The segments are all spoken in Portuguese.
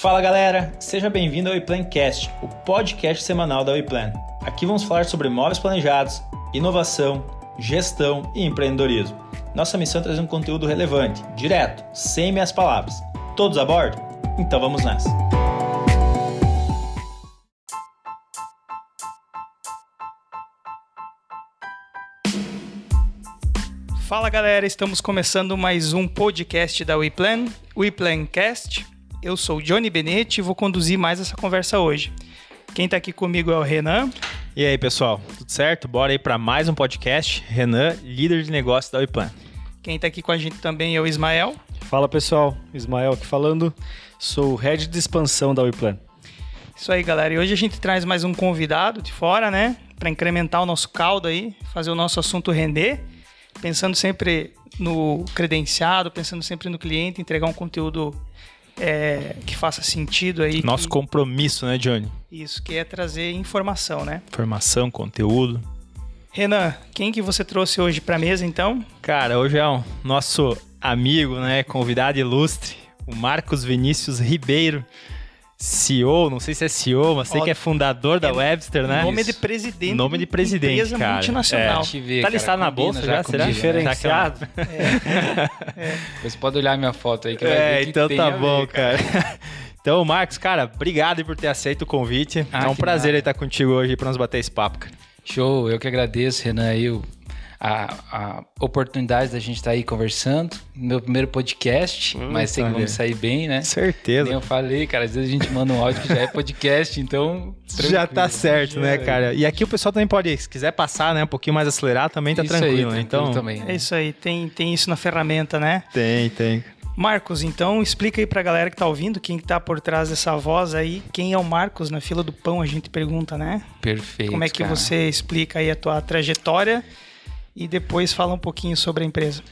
Fala galera, seja bem-vindo ao WePlancast, o podcast semanal da WePlan. Aqui vamos falar sobre móveis planejados, inovação, gestão e empreendedorismo. Nossa missão é trazer um conteúdo relevante, direto, sem meias palavras. Todos a bordo? Então vamos nessa! Fala galera, estamos começando mais um podcast da WePlan, WePlancast. Eu sou o Johnny Benetti e vou conduzir mais essa conversa hoje. Quem está aqui comigo é o Renan. E aí pessoal, tudo certo? Bora aí para mais um podcast. Renan, líder de negócio da WePlan. Quem está aqui com a gente também é o Ismael. Fala pessoal, Ismael aqui falando, sou o head de expansão da WePlan. Isso aí galera, e hoje a gente traz mais um convidado de fora, né? Para incrementar o nosso caldo aí, fazer o nosso assunto render pensando sempre no credenciado, pensando sempre no cliente, entregar um conteúdo é, que faça sentido aí. Nosso que... compromisso, né, Johnny? Isso, que é trazer informação, né? Informação, conteúdo. Renan, quem que você trouxe hoje para a mesa, então? Cara, hoje é um nosso amigo, né, convidado ilustre, o Marcos Vinícius Ribeiro. CEO, não sei se é CEO, mas sei que é fundador da é, Webster, né? Nome de presidente. Nome de presidente, empresa cara. multinacional. É. Ver, tá listado na bolsa já, já será? Diferenciado. É. é. Você pode olhar minha foto aí que vai é, ver então tá bom, ver, cara. cara. Então, Marcos, cara, obrigado por ter aceito o convite. Ah, é um prazer nada. estar contigo hoje para nos bater esse papo, cara. Show, eu que agradeço, Renan, aí, a, a oportunidade da gente estar tá aí conversando. Meu primeiro podcast, hum, mas sei que vamos sair bem, né? Certeza. Nem eu falei, cara, às vezes a gente manda um áudio que já é podcast, então. Já tá certo, né, cara? E aqui o pessoal também pode, se quiser passar, né, um pouquinho mais acelerado, também tá isso tranquilo, aí, né? Então. Também, né? É isso aí, tem, tem isso na ferramenta, né? Tem, tem. Marcos, então explica aí pra galera que tá ouvindo, quem que tá por trás dessa voz aí, quem é o Marcos na fila do pão, a gente pergunta, né? Perfeito. Como é que cara. você explica aí a tua trajetória e depois fala um pouquinho sobre a empresa.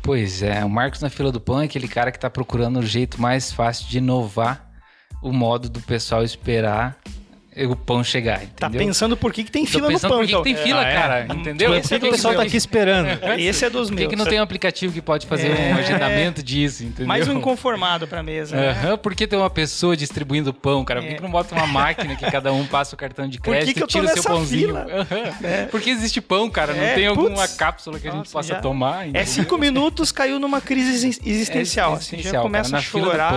Pois é, o Marcos na fila do pão é aquele cara que está procurando o jeito mais fácil de inovar o modo do pessoal esperar o pão chegar, tá entendeu? Tá pensando por que, que tem fila no pão, por que, então. que tem fila, ah, é? cara, entendeu? Por que, que o pessoal tá aqui esperando? Esse é dos meus. Por que, que não tem um aplicativo que pode fazer é... um agendamento disso, entendeu? Mais um inconformado pra mesa. Uhum. Por que tem uma pessoa distribuindo pão, cara? Por que, é. que não bota uma máquina que cada um passa o cartão de crédito e tira o seu pãozinho? Uhum. É. Por que existe pão, cara? Não é, tem alguma putz, cápsula que a gente nossa, possa já... tomar? Entendeu? É cinco minutos, caiu numa crise existencial. É assim, já começa cara, a chorar.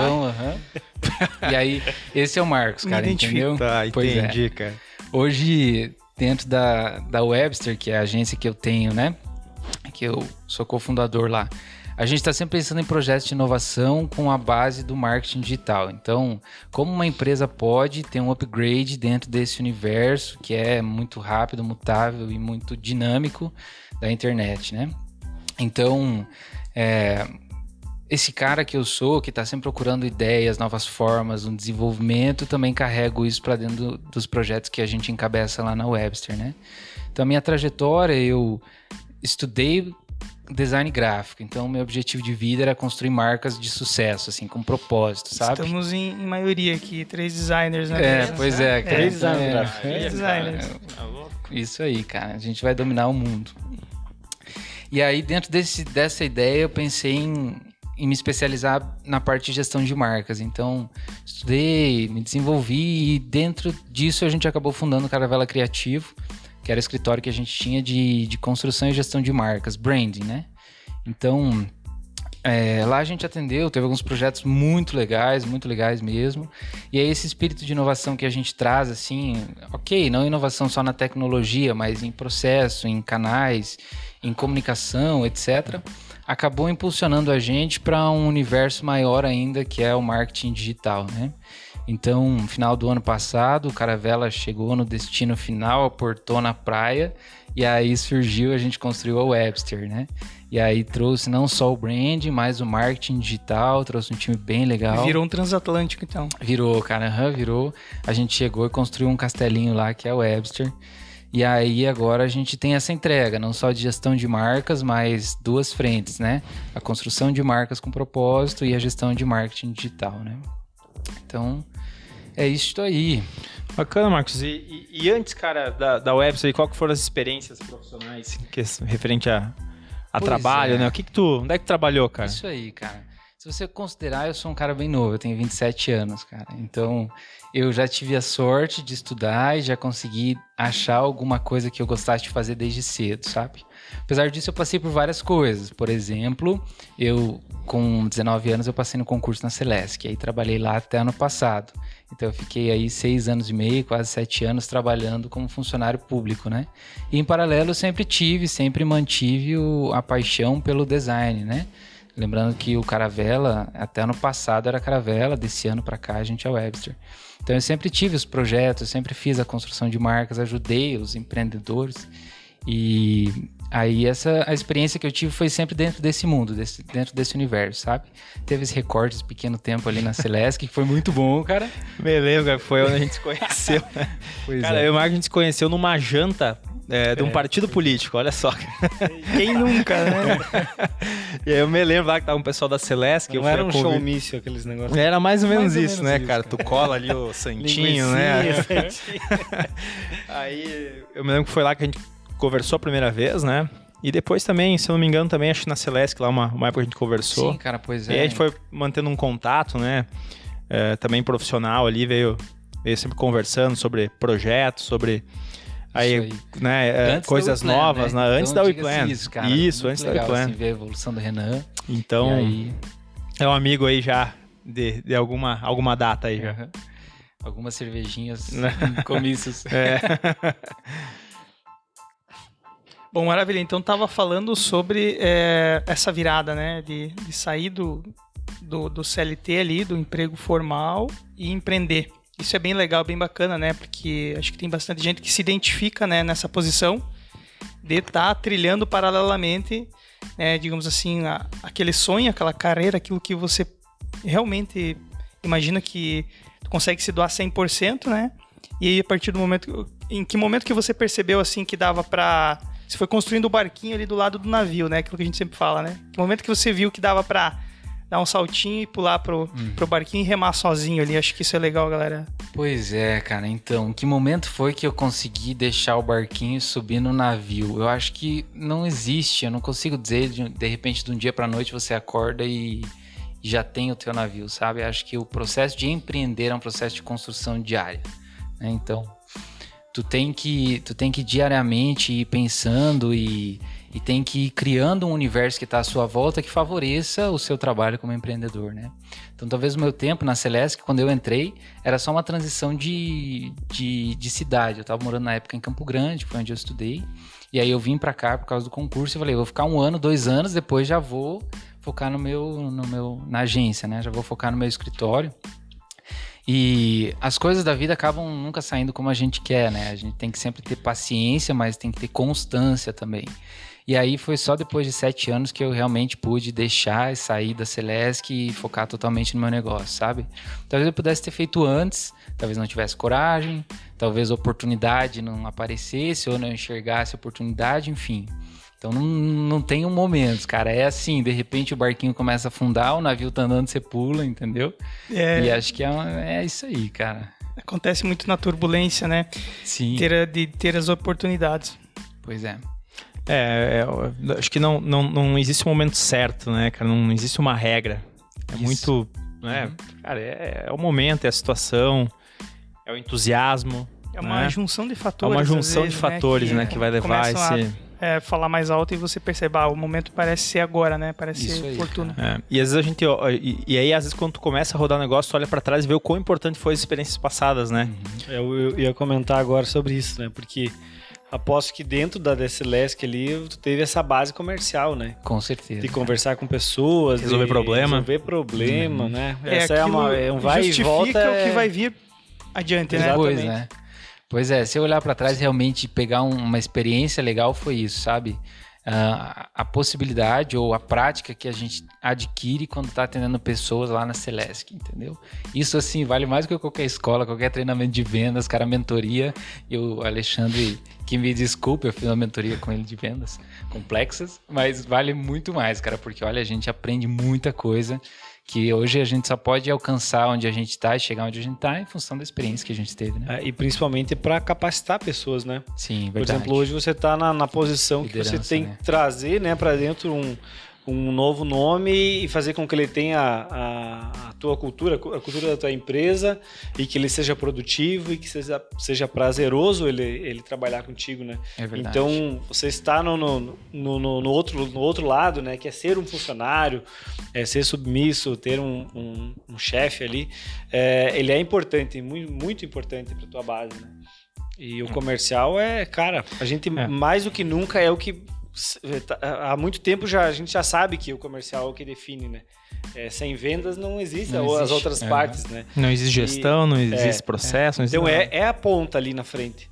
E aí, esse é o Marcos, cara, entendeu? Tá, entendi, cara. Hoje, dentro da, da Webster, que é a agência que eu tenho, né? Que eu sou cofundador lá. A gente está sempre pensando em projetos de inovação com a base do marketing digital. Então, como uma empresa pode ter um upgrade dentro desse universo que é muito rápido, mutável e muito dinâmico da internet, né? Então, é, esse cara que eu sou, que está sempre procurando ideias, novas formas, um desenvolvimento, também carrego isso para dentro do, dos projetos que a gente encabeça lá na Webster, né? Então, a minha trajetória, eu estudei design gráfico. Então, meu objetivo de vida era construir marcas de sucesso, assim, com propósito, sabe? Estamos em, em maioria aqui, três designers, né? É, pois é. é três designers. Três designers. Isso aí, cara. A gente vai dominar o mundo. E aí, dentro desse, dessa ideia, eu pensei em, em me especializar na parte de gestão de marcas. Então, estudei, me desenvolvi e dentro disso a gente acabou fundando o Caravela Criativo, que era o escritório que a gente tinha de, de construção e gestão de marcas, branding, né? Então, é, lá a gente atendeu, teve alguns projetos muito legais, muito legais mesmo. E é esse espírito de inovação que a gente traz, assim, ok, não inovação só na tecnologia, mas em processo, em canais, em comunicação, etc acabou impulsionando a gente para um universo maior ainda, que é o marketing digital, né? Então, no final do ano passado, o Caravela chegou no destino final, aportou na praia, e aí surgiu, a gente construiu a Webster, né? E aí trouxe não só o brand, mas o marketing digital, trouxe um time bem legal. Virou um transatlântico, então. Virou, cara, uhum, virou. A gente chegou e construiu um castelinho lá, que é a Webster. E aí agora a gente tem essa entrega, não só de gestão de marcas, mas duas frentes, né? A construção de marcas com propósito e a gestão de marketing digital, né? Então, é isso aí. Bacana, Marcos. E, e, e antes, cara, da, da website, qual que foram as experiências profissionais que, referente a, a trabalho, é. né? O que que tu, onde é que tu trabalhou, cara? Isso aí, cara. Se você considerar, eu sou um cara bem novo, eu tenho 27 anos, cara. Então, eu já tive a sorte de estudar e já consegui achar alguma coisa que eu gostasse de fazer desde cedo, sabe? Apesar disso, eu passei por várias coisas. Por exemplo, eu, com 19 anos, eu passei no concurso na Celesc. Aí trabalhei lá até ano passado. Então eu fiquei aí seis anos e meio, quase sete anos trabalhando como funcionário público, né? E em paralelo eu sempre tive, sempre mantive o, a paixão pelo design, né? Lembrando que o Caravela, até ano passado era Caravela, desse ano para cá a gente é Webster. Então eu sempre tive os projetos, sempre fiz a construção de marcas, ajudei os empreendedores. E aí essa a experiência que eu tive foi sempre dentro desse mundo, desse, dentro desse universo, sabe? Teve esse recorte de pequeno tempo ali na Celeste, que foi muito bom, cara. Me lembro, foi onde a gente se conheceu. Né? Cara, é. eu e o Marco a gente se conheceu numa janta é, de um partido político, olha só. Quem nunca, né? E aí eu me lembro lá que tava um pessoal da Celeste, que Não eu fui era um convite- showmício aqueles negócios. Era mais ou menos Mais ou isso, menos né, isso, cara? cara. Tu cola ali o santinho, né? Aí eu me lembro que foi lá que a gente conversou a primeira vez, né? E depois também, se eu não me engano, também acho que na Celeste, lá uma, uma época a gente conversou. Sim, cara, pois E é. aí a gente foi mantendo um contato, né? É, também profissional ali, veio, veio sempre conversando sobre projetos, sobre aí, aí. né, é, Antes da coisas novas, né? Então, antes da diga-se WePlan. Isso, cara. Isso, antes da legal, WePlan. Assim, ver a evolução do Renan. Então, aí, é um amigo aí já de, de alguma, alguma data aí já. aham. algumas cervejinhas Né? comícios. É. Bom, maravilha. Então tava falando sobre é, essa virada, né? De, de sair do, do, do CLT ali, do emprego formal e empreender. Isso é bem legal, bem bacana, né? Porque acho que tem bastante gente que se identifica né, nessa posição de estar trilhando paralelamente, né, digamos assim, a- aquele sonho, aquela carreira, aquilo que você realmente imagina que consegue se doar 100%, né? E aí, a partir do momento. Em que momento que você percebeu, assim, que dava pra. Você foi construindo o barquinho ali do lado do navio, né? Aquilo que a gente sempre fala, né? Que momento que você viu que dava pra dar um saltinho e pular pro, pro barquinho e remar sozinho ali. Acho que isso é legal, galera. Pois é, cara. Então, que momento foi que eu consegui deixar o barquinho subir no navio? Eu acho que não existe. Eu não consigo dizer de, de repente de um dia pra noite você acorda e, e já tem o teu navio, sabe? Eu acho que o processo de empreender é um processo de construção diária. né? Então, tu tem que tu tem que diariamente ir pensando e, e tem que ir criando um universo que está à sua volta que favoreça o seu trabalho como empreendedor, né? Então, talvez o meu tempo na Celeste, quando eu entrei, era só uma transição de, de, de cidade. Eu estava morando na época em Campo Grande, foi onde eu estudei. E aí eu vim para cá por causa do concurso e falei, vou ficar um ano, dois anos, depois já vou focar no meu, no meu, na agência, né? Já vou focar no meu escritório. E as coisas da vida acabam nunca saindo como a gente quer, né? A gente tem que sempre ter paciência, mas tem que ter constância também. E aí foi só depois de sete anos que eu realmente pude deixar e sair da Celesc e focar totalmente no meu negócio, sabe? Talvez eu pudesse ter feito antes, talvez não tivesse coragem, talvez a oportunidade não aparecesse ou não enxergasse a oportunidade, enfim. Então não, não tem um momento, cara. É assim, de repente o barquinho começa a afundar, o navio tá andando, você pula, entendeu? É, E acho que é, é isso aí, cara. Acontece muito na turbulência, né? Sim. Ter, de ter as oportunidades. Pois é. É, é, acho que não, não, não existe um momento certo, né, cara? Não existe uma regra. É Isso. muito, né? Cara, é, é o momento, é a situação, é o entusiasmo. É uma né? junção de É fatores. uma às junção vezes, de fatores, né, que vai levar a, esse. é, falar mais alto e você percebe, ah, o momento parece ser agora, né? Parece Isso ser aí, oportuno. É, E às vezes a gente. ó, E, e aí, às vezes, quando tu começa a rodar o negócio, tu olha pra trás e vê o quão importante foi as experiências passadas, né? Eu, eu ia comentar agora sobre isso, né? Porque aposto que dentro da DSLESC ali, tu teve essa base comercial, né? Com certeza. De conversar com pessoas, Resolver de problema. Resolver problema, né? É, Essa é, uma, aquilo é um vai e justifica volta. o que é- vai vir adiante, né? Pois, né? Pois é, se eu olhar pra trás realmente pegar um- uma experiência legal foi isso, sabe? Ah, a possibilidade ou a prática que a gente adquire quando tá atendendo pessoas lá na Celesc, entendeu? Isso assim vale mais do que qualquer escola, qualquer treinamento de vendas, cara, mentoria. E o Alexandre, que me desculpe, eu fiz uma mentoria com ele de vendas complexas, mas vale muito mais, cara, porque olha, a gente aprende muita coisa que hoje a gente só pode alcançar onde a gente tá e chegar onde a gente tá em função da experiência que a gente teve, né? É, e principalmente para capacitar pessoas, né? Sim, Por verdade. exemplo, hoje você está na, na posição que você Liderança, tem né? que trazer né, para dentro um, um novo nome e fazer com que ele tenha a, a, tua cultura, a cultura da tua empresa e que ele seja produtivo e que seja, seja prazeroso ele, ele trabalhar contigo, né? É verdade. Então, você está no, no, no, no, outro, no outro lado, né? Que é ser um funcionário, é ser submisso, ter um, um, um chefe ali. É, ele é importante, muito, muito importante para tua base, né? E o comercial é, cara, a gente é. mais do que nunca é o que há muito tempo já a gente já sabe que o comercial é o que define, né? É, sem vendas não existe, não existe. as outras é. partes, né? Não existe gestão, e, não existe é, processo. Não existe então é, é a ponta ali na frente.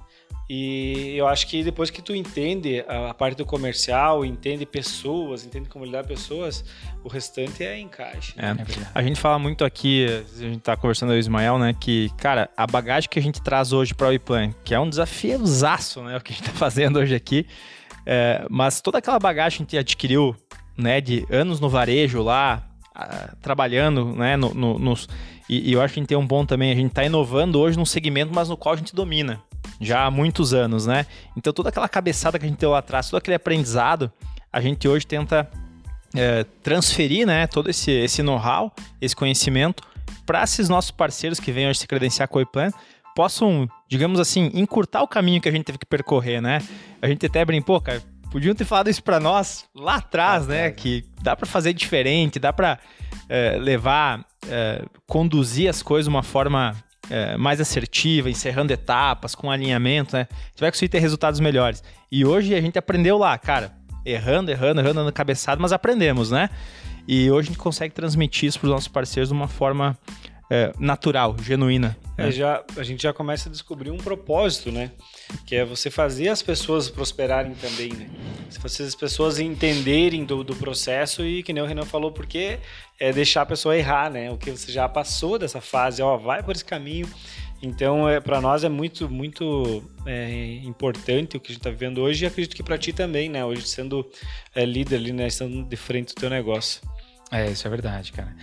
E eu acho que depois que tu entende a, parte do comercial, entende pessoas, entende como lidar pessoas, o restante é encaixe. É. Né? A gente fala muito aqui, a gente tá conversando com o Ismael, né, que, cara, a bagagem que a gente traz hoje para o iPlan, que é um desafiozaço, né, o que a gente tá fazendo hoje aqui, é, mas toda aquela bagagem que adquiriu, né, de anos no varejo lá, a, trabalhando, né, no, no, nos, e, e, eu acho que a gente tem um bom também, a gente tá inovando hoje num segmento, mas no qual a gente domina já há muitos anos, né? Então toda aquela cabeçada que a gente deu lá atrás, todo aquele aprendizado, a gente hoje tenta é, transferir, né, todo esse, esse know-how, esse conhecimento para esses nossos parceiros que vêm hoje se credenciar com o iPlan, possam, digamos assim, encurtar o caminho que a gente teve que percorrer, né? A gente até brincou, cara, podiam ter falado isso para nós lá atrás, né? Que dá para fazer diferente, dá para é, levar, é, conduzir as coisas de uma forma é, mais assertiva, encerrando etapas, com alinhamento, né? Você vai conseguir ter resultados melhores. E hoje a gente aprendeu lá, cara, errando, errando, errando, no cabeçado, mas aprendemos, né? E hoje a gente consegue transmitir isso para os nossos parceiros de uma forma é, natural, genuína. É. Já, a gente já começa a descobrir um propósito, né? Que é você fazer as pessoas prosperarem também, né? Se você as pessoas entenderem do, do processo e, que nem o Renan falou, porque é deixar a pessoa errar, né? O que você já passou dessa fase, ó, vai por esse caminho. Então, é, para nós é muito, muito é, importante o que a gente está vivendo hoje e acredito que para ti também, né? Hoje sendo é, líder ali, né? Estando de frente do teu negócio. É, isso é verdade, cara.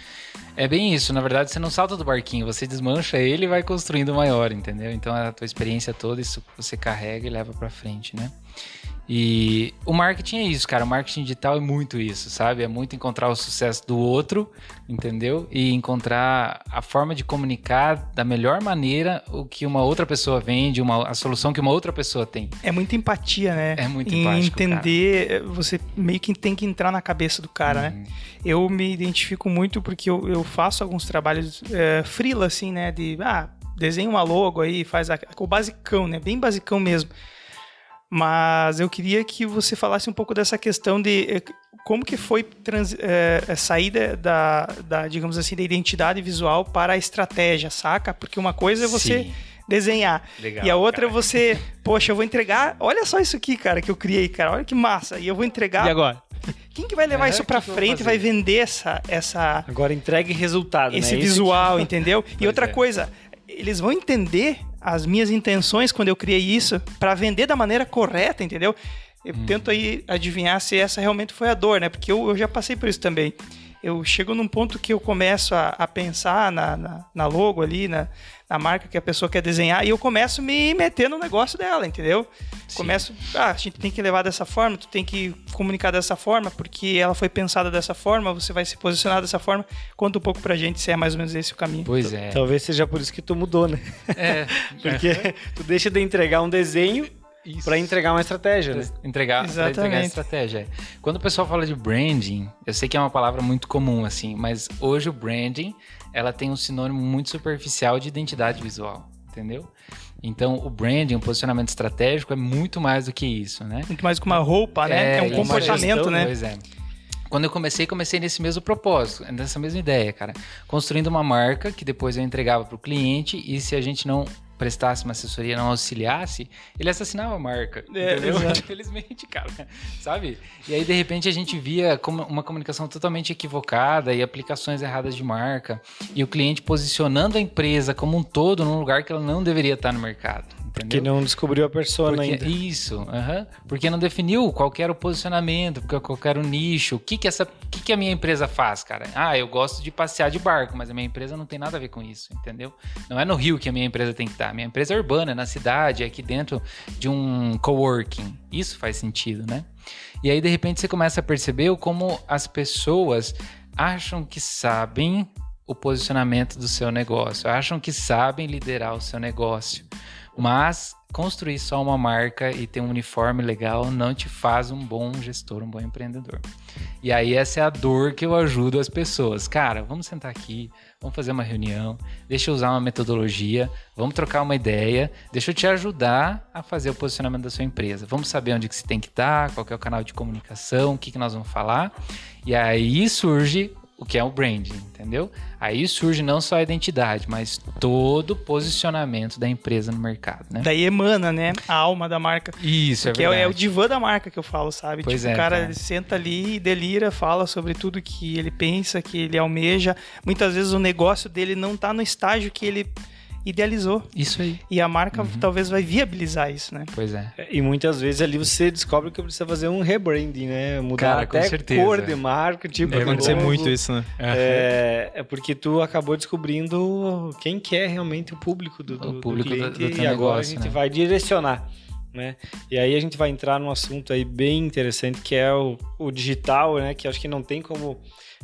É bem isso, na verdade você não salta do barquinho, você desmancha ele e vai construindo maior, entendeu? Então a tua experiência toda, isso você carrega e leva para frente, né? E o marketing é isso, cara. O marketing digital é muito isso, sabe? É muito encontrar o sucesso do outro, entendeu? E encontrar a forma de comunicar da melhor maneira o que uma outra pessoa vende, uma, a solução que uma outra pessoa tem. É muita empatia, né? É muito empático, Entender, cara. você meio que tem que entrar na cabeça do cara, né? uhum. né? Eu me identifico muito porque eu, eu faço alguns trabalhos é, freela, assim, né? De, ah, desenha uma logo aí, faz a, o basicão, né? Bem basicão mesmo. Mas eu queria que você falasse um pouco dessa questão de eh, como que foi trans, é, sair da, da, digamos assim, da identidade visual para a estratégia, saca? Porque uma coisa é você Sim. desenhar Legal, e a outra cara. é você, poxa, eu vou entregar, olha só isso aqui, cara, que eu criei, cara, olha que massa, e eu vou entregar. E agora? Quem que vai levar é, isso para frente, vai vender essa, essa... Agora entregue resultado, Esse né? visual, entendeu? e outra é. coisa, eles vão entender as minhas intenções quando eu criei isso para vender da maneira correta, entendeu? Eu hum. tento aí adivinhar se essa realmente foi a dor, né? Porque eu, eu já passei por isso também. Eu chego num ponto que eu começo a, a pensar na, na, na, logo ali, na, na marca que a pessoa quer desenhar, e eu começo a me meter no negócio dela, entendeu? Sim. Começo, ah, a gente tem que levar dessa forma, tu tem que comunicar dessa forma, porque ela foi pensada dessa forma, você vai se posicionar dessa forma. Conta um pouco pra gente se é mais ou menos esse o caminho. Pois é. Talvez seja por isso que tu mudou, né? É. porque é. tu deixa de entregar um desenho para entregar uma estratégia, né? Entregar, entregar a estratégia. Quando o pessoal fala de branding, eu sei que é uma palavra muito comum, assim, mas hoje o branding ela tem um sinônimo muito superficial de identidade visual, entendeu? Então, o branding, o posicionamento estratégico é muito mais do que isso, né? Muito mais que uma roupa, né? É, é um comportamento, gestão, né? Pois é. Quando eu comecei, comecei nesse mesmo propósito, nessa mesma ideia, cara. Construindo uma marca que depois eu entregava para o cliente e se a gente não prestasse uma assessoria, não auxiliasse, ele assassinava a marca. É, entendeu? Infelizmente, cara. Sabe? E aí, de repente, a gente via uma comunicação totalmente equivocada e aplicações erradas de marca. E o cliente posicionando a empresa como um todo num lugar que ela não deveria estar no mercado entendeu? Que não descobriu a persona Porque- ainda. Isso, porque não definiu qual era o posicionamento, porque qual que era o nicho, o que que, essa, que que a minha empresa faz, cara? Ah, eu gosto de passear de barco, mas a minha empresa não tem nada a ver com isso, entendeu? Não é no Rio que a minha empresa tem que estar, minha empresa é urbana, é na cidade, é aqui dentro de um coworking, isso faz sentido, né? E aí, de repente, você começa a perceber como as pessoas acham que sabem o posicionamento do seu negócio, acham que sabem liderar o seu negócio, mas construir só uma marca e ter um uniforme legal não te faz um bom gestor, um bom empreendedor. E aí essa é a dor que eu ajudo as pessoas. Cara, vamos sentar aqui, vamos fazer uma reunião, deixa eu usar uma metodologia, vamos trocar uma ideia, deixa eu te ajudar a fazer o posicionamento da sua empresa. Vamos saber onde que você tem que estar, qual que é o canal de comunicação, o que, que nós vamos falar. E aí surge o que é o branding, entendeu? Aí surge não só a identidade, mas todo o posicionamento da empresa no mercado, né? Daí emana, né? A alma da marca. Isso, é que é, verdade. é o divã da marca que eu falo, sabe? Pois tipo, é, o cara, ele senta ali e delira, fala sobre tudo que ele pensa, que ele almeja. Muitas vezes o negócio dele não tá no estágio que ele idealizou. Isso aí. E a marca Uhum. talvez vai viabilizar isso, né? Pois é. E muitas vezes ali você descobre que precisa fazer um rebranding, né? Mudar Cara, com até certeza. cor de marca, tipo. Deve do acontecer logo. muito isso, né? É, é porque tu acabou descobrindo quem que é realmente o público do, do, O público do do- cliente do teu e agora negócio, a gente né? vai direcionar, né? E aí a gente vai entrar num assunto aí bem interessante que é o, o digital, né? Que acho que não tem como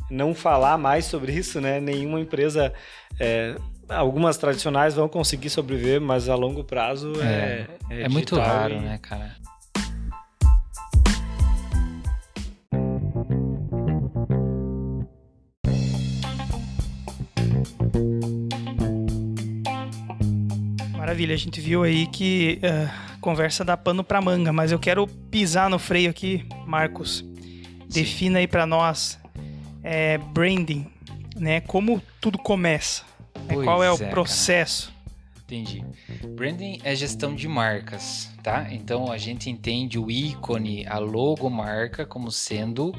não falar mais sobre isso, né? Nenhuma empresa, é, algumas tradicionais vão conseguir sobreviver, mas a longo prazo é É, é, muito digital raro, e- né, cara? Maravilha, a gente viu aí que eh, conversa dá pano pra manga, mas eu quero pisar no freio aqui, Marcos. Defina aí pra nós eh, branding, né? Como tudo começa? Pois qual é o é, cara. processo? Entendi. Branding é gestão de marcas, tá? Então a gente entende o ícone, a logomarca como sendo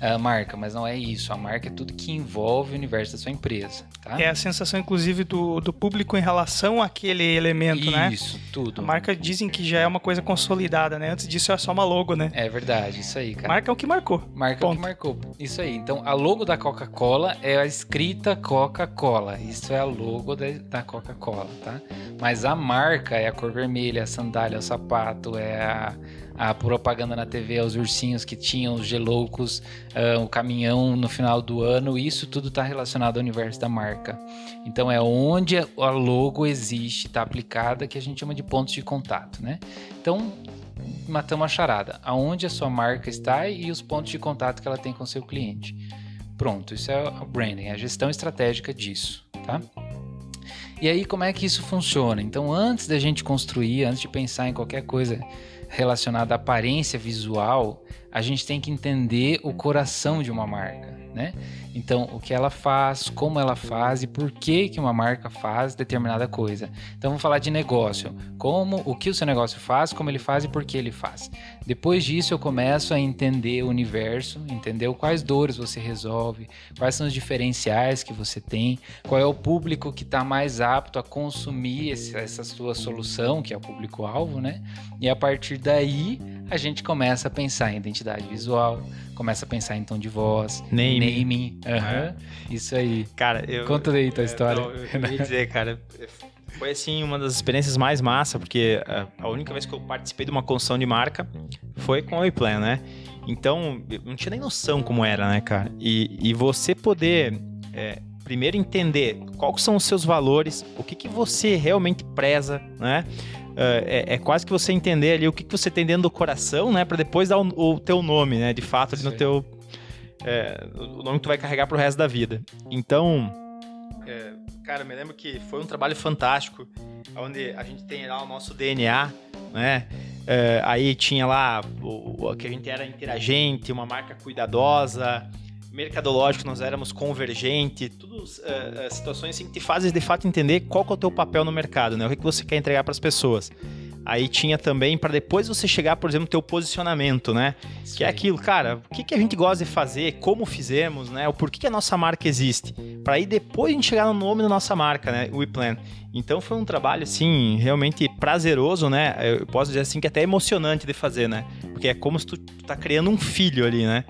a marca, mas não é isso. A marca é tudo que envolve o universo da sua empresa, tá? É a sensação, inclusive, do, do público em relação àquele elemento, né? Isso, tudo. A marca dizem que já é uma coisa consolidada, né? Antes disso é só uma logo, né? É verdade, isso aí, cara. Marca é o que marcou. Marca é o que Ponto. marcou. Isso aí. Então, a logo da Coca-Cola é a escrita Coca-Cola. Isso é a logo da, da Coca-Cola, tá? Mas a marca é a cor vermelha, a sandália, o sapato, é a, a propaganda na TV, é os ursinhos que tinham os geloucos, ah, o caminhão no final do ano. Isso tudo está relacionado ao universo da marca. Então, é onde a logo existe, está aplicada, que a gente chama de pontos de contato, né? Então, matamos a charada. Aonde a sua marca está e os pontos de contato que ela tem com seu cliente. Pronto, isso é o branding, é a gestão estratégica disso, tá? E aí, como é que isso funciona? Então, antes da gente construir, antes de pensar em qualquer coisa relacionada à aparência visual, a gente tem que entender o coração de uma marca, né? Então, o que ela faz, como ela faz e por que que uma marca faz determinada coisa. Então, vamos falar de negócio. Como, o que o seu negócio faz, como ele faz e por que ele faz. Depois disso, eu começo a entender o universo, entender quais dores você resolve, quais são os diferenciais que você tem, qual é o público que está mais apto a consumir esse- essa sua solução, que é o público-alvo, né? E a partir daí, a gente começa a pensar em identidade visual, começa a pensar em tom de voz, Naming. naming. Aham, Isso aí. Cara, eu. Conta aí tua é, história. não, eu queria dizer, cara, foi assim uma das experiências mais massa, porque a única vez que eu participei de uma construção de marca foi com o iPlan, né? Então, eu não tinha nem noção como era, né, cara? E, e você poder é, primeiro entender quais são os seus valores, o que, que você realmente preza, né? É, é- é quase que você entender ali o que, que você tem dentro do coração, né? Pra depois dar o, o teu nome, né? De fato, ali no teu. É, o nome que tu vai carregar pro resto da vida. Então, é, cara, me lembro que foi um trabalho fantástico, onde a gente tem lá o nosso DNA, né? É, aí tinha lá o, o- que a gente era interagente, uma marca cuidadosa, mercadológico, nós éramos convergente, tudo é, é, situações assim que te fazem de fato entender qual que é o teu papel no mercado, né? O que, que você quer entregar para as pessoas. Aí tinha também para depois você chegar, por exemplo, teu posicionamento, né? que é aquilo, cara, o que, que a gente gosta de fazer, como fizemos, né? O porquê que a nossa marca existe. Para aí depois a gente chegar no nome da nossa marca, né? O WePlan. Então foi um trabalho, assim, realmente prazeroso, né? Eu posso dizer assim que até emocionante de fazer, né? Porque é como se tu tá criando um filho ali, né?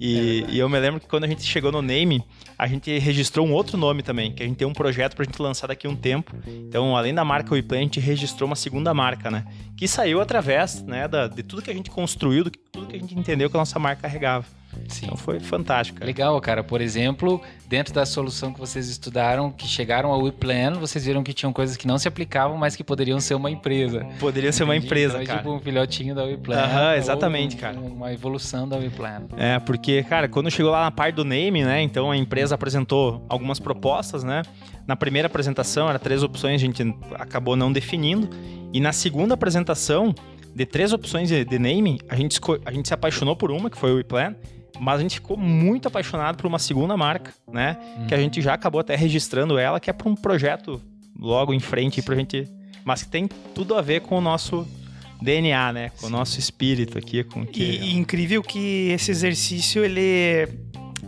E, é e, eu me lembro que quando a gente chegou no name, a gente registrou um outro nome também, que a gente tem um projeto pra gente lançar daqui a um tempo. Então, além da marca WePlan, a gente registrou uma segunda marca, né? Que saiu através né, da, de tudo que a gente construiu, de tudo que a gente entendeu que a nossa marca carregava. Sim. Então foi fantástico. Cara. Legal, cara. Por exemplo, dentro da solução que vocês estudaram, que chegaram ao WePlan, vocês viram que tinham coisas que não se aplicavam, mas que poderiam ser uma empresa. Poderia ser uma empresa, então, é cara. tipo um filhotinho da WePlan. Aham, exatamente, um, cara. Uma evolução da WePlan. É, porque, cara, quando chegou lá na parte do name, né, então a empresa apresentou algumas propostas, né? Na primeira apresentação, era três opções, a gente acabou não definindo. E na segunda apresentação, de três opções de, de name, a gente, a gente se apaixonou por uma, que foi o WePlan, mas a gente ficou muito apaixonado por uma segunda marca, né? Hum. Que a gente já acabou até registrando ela, que é para um projeto logo em frente pra gente. Mas que tem tudo a ver com o nosso DNA, né? Com o nosso espírito aqui. Com que... e, e incrível que esse exercício ele,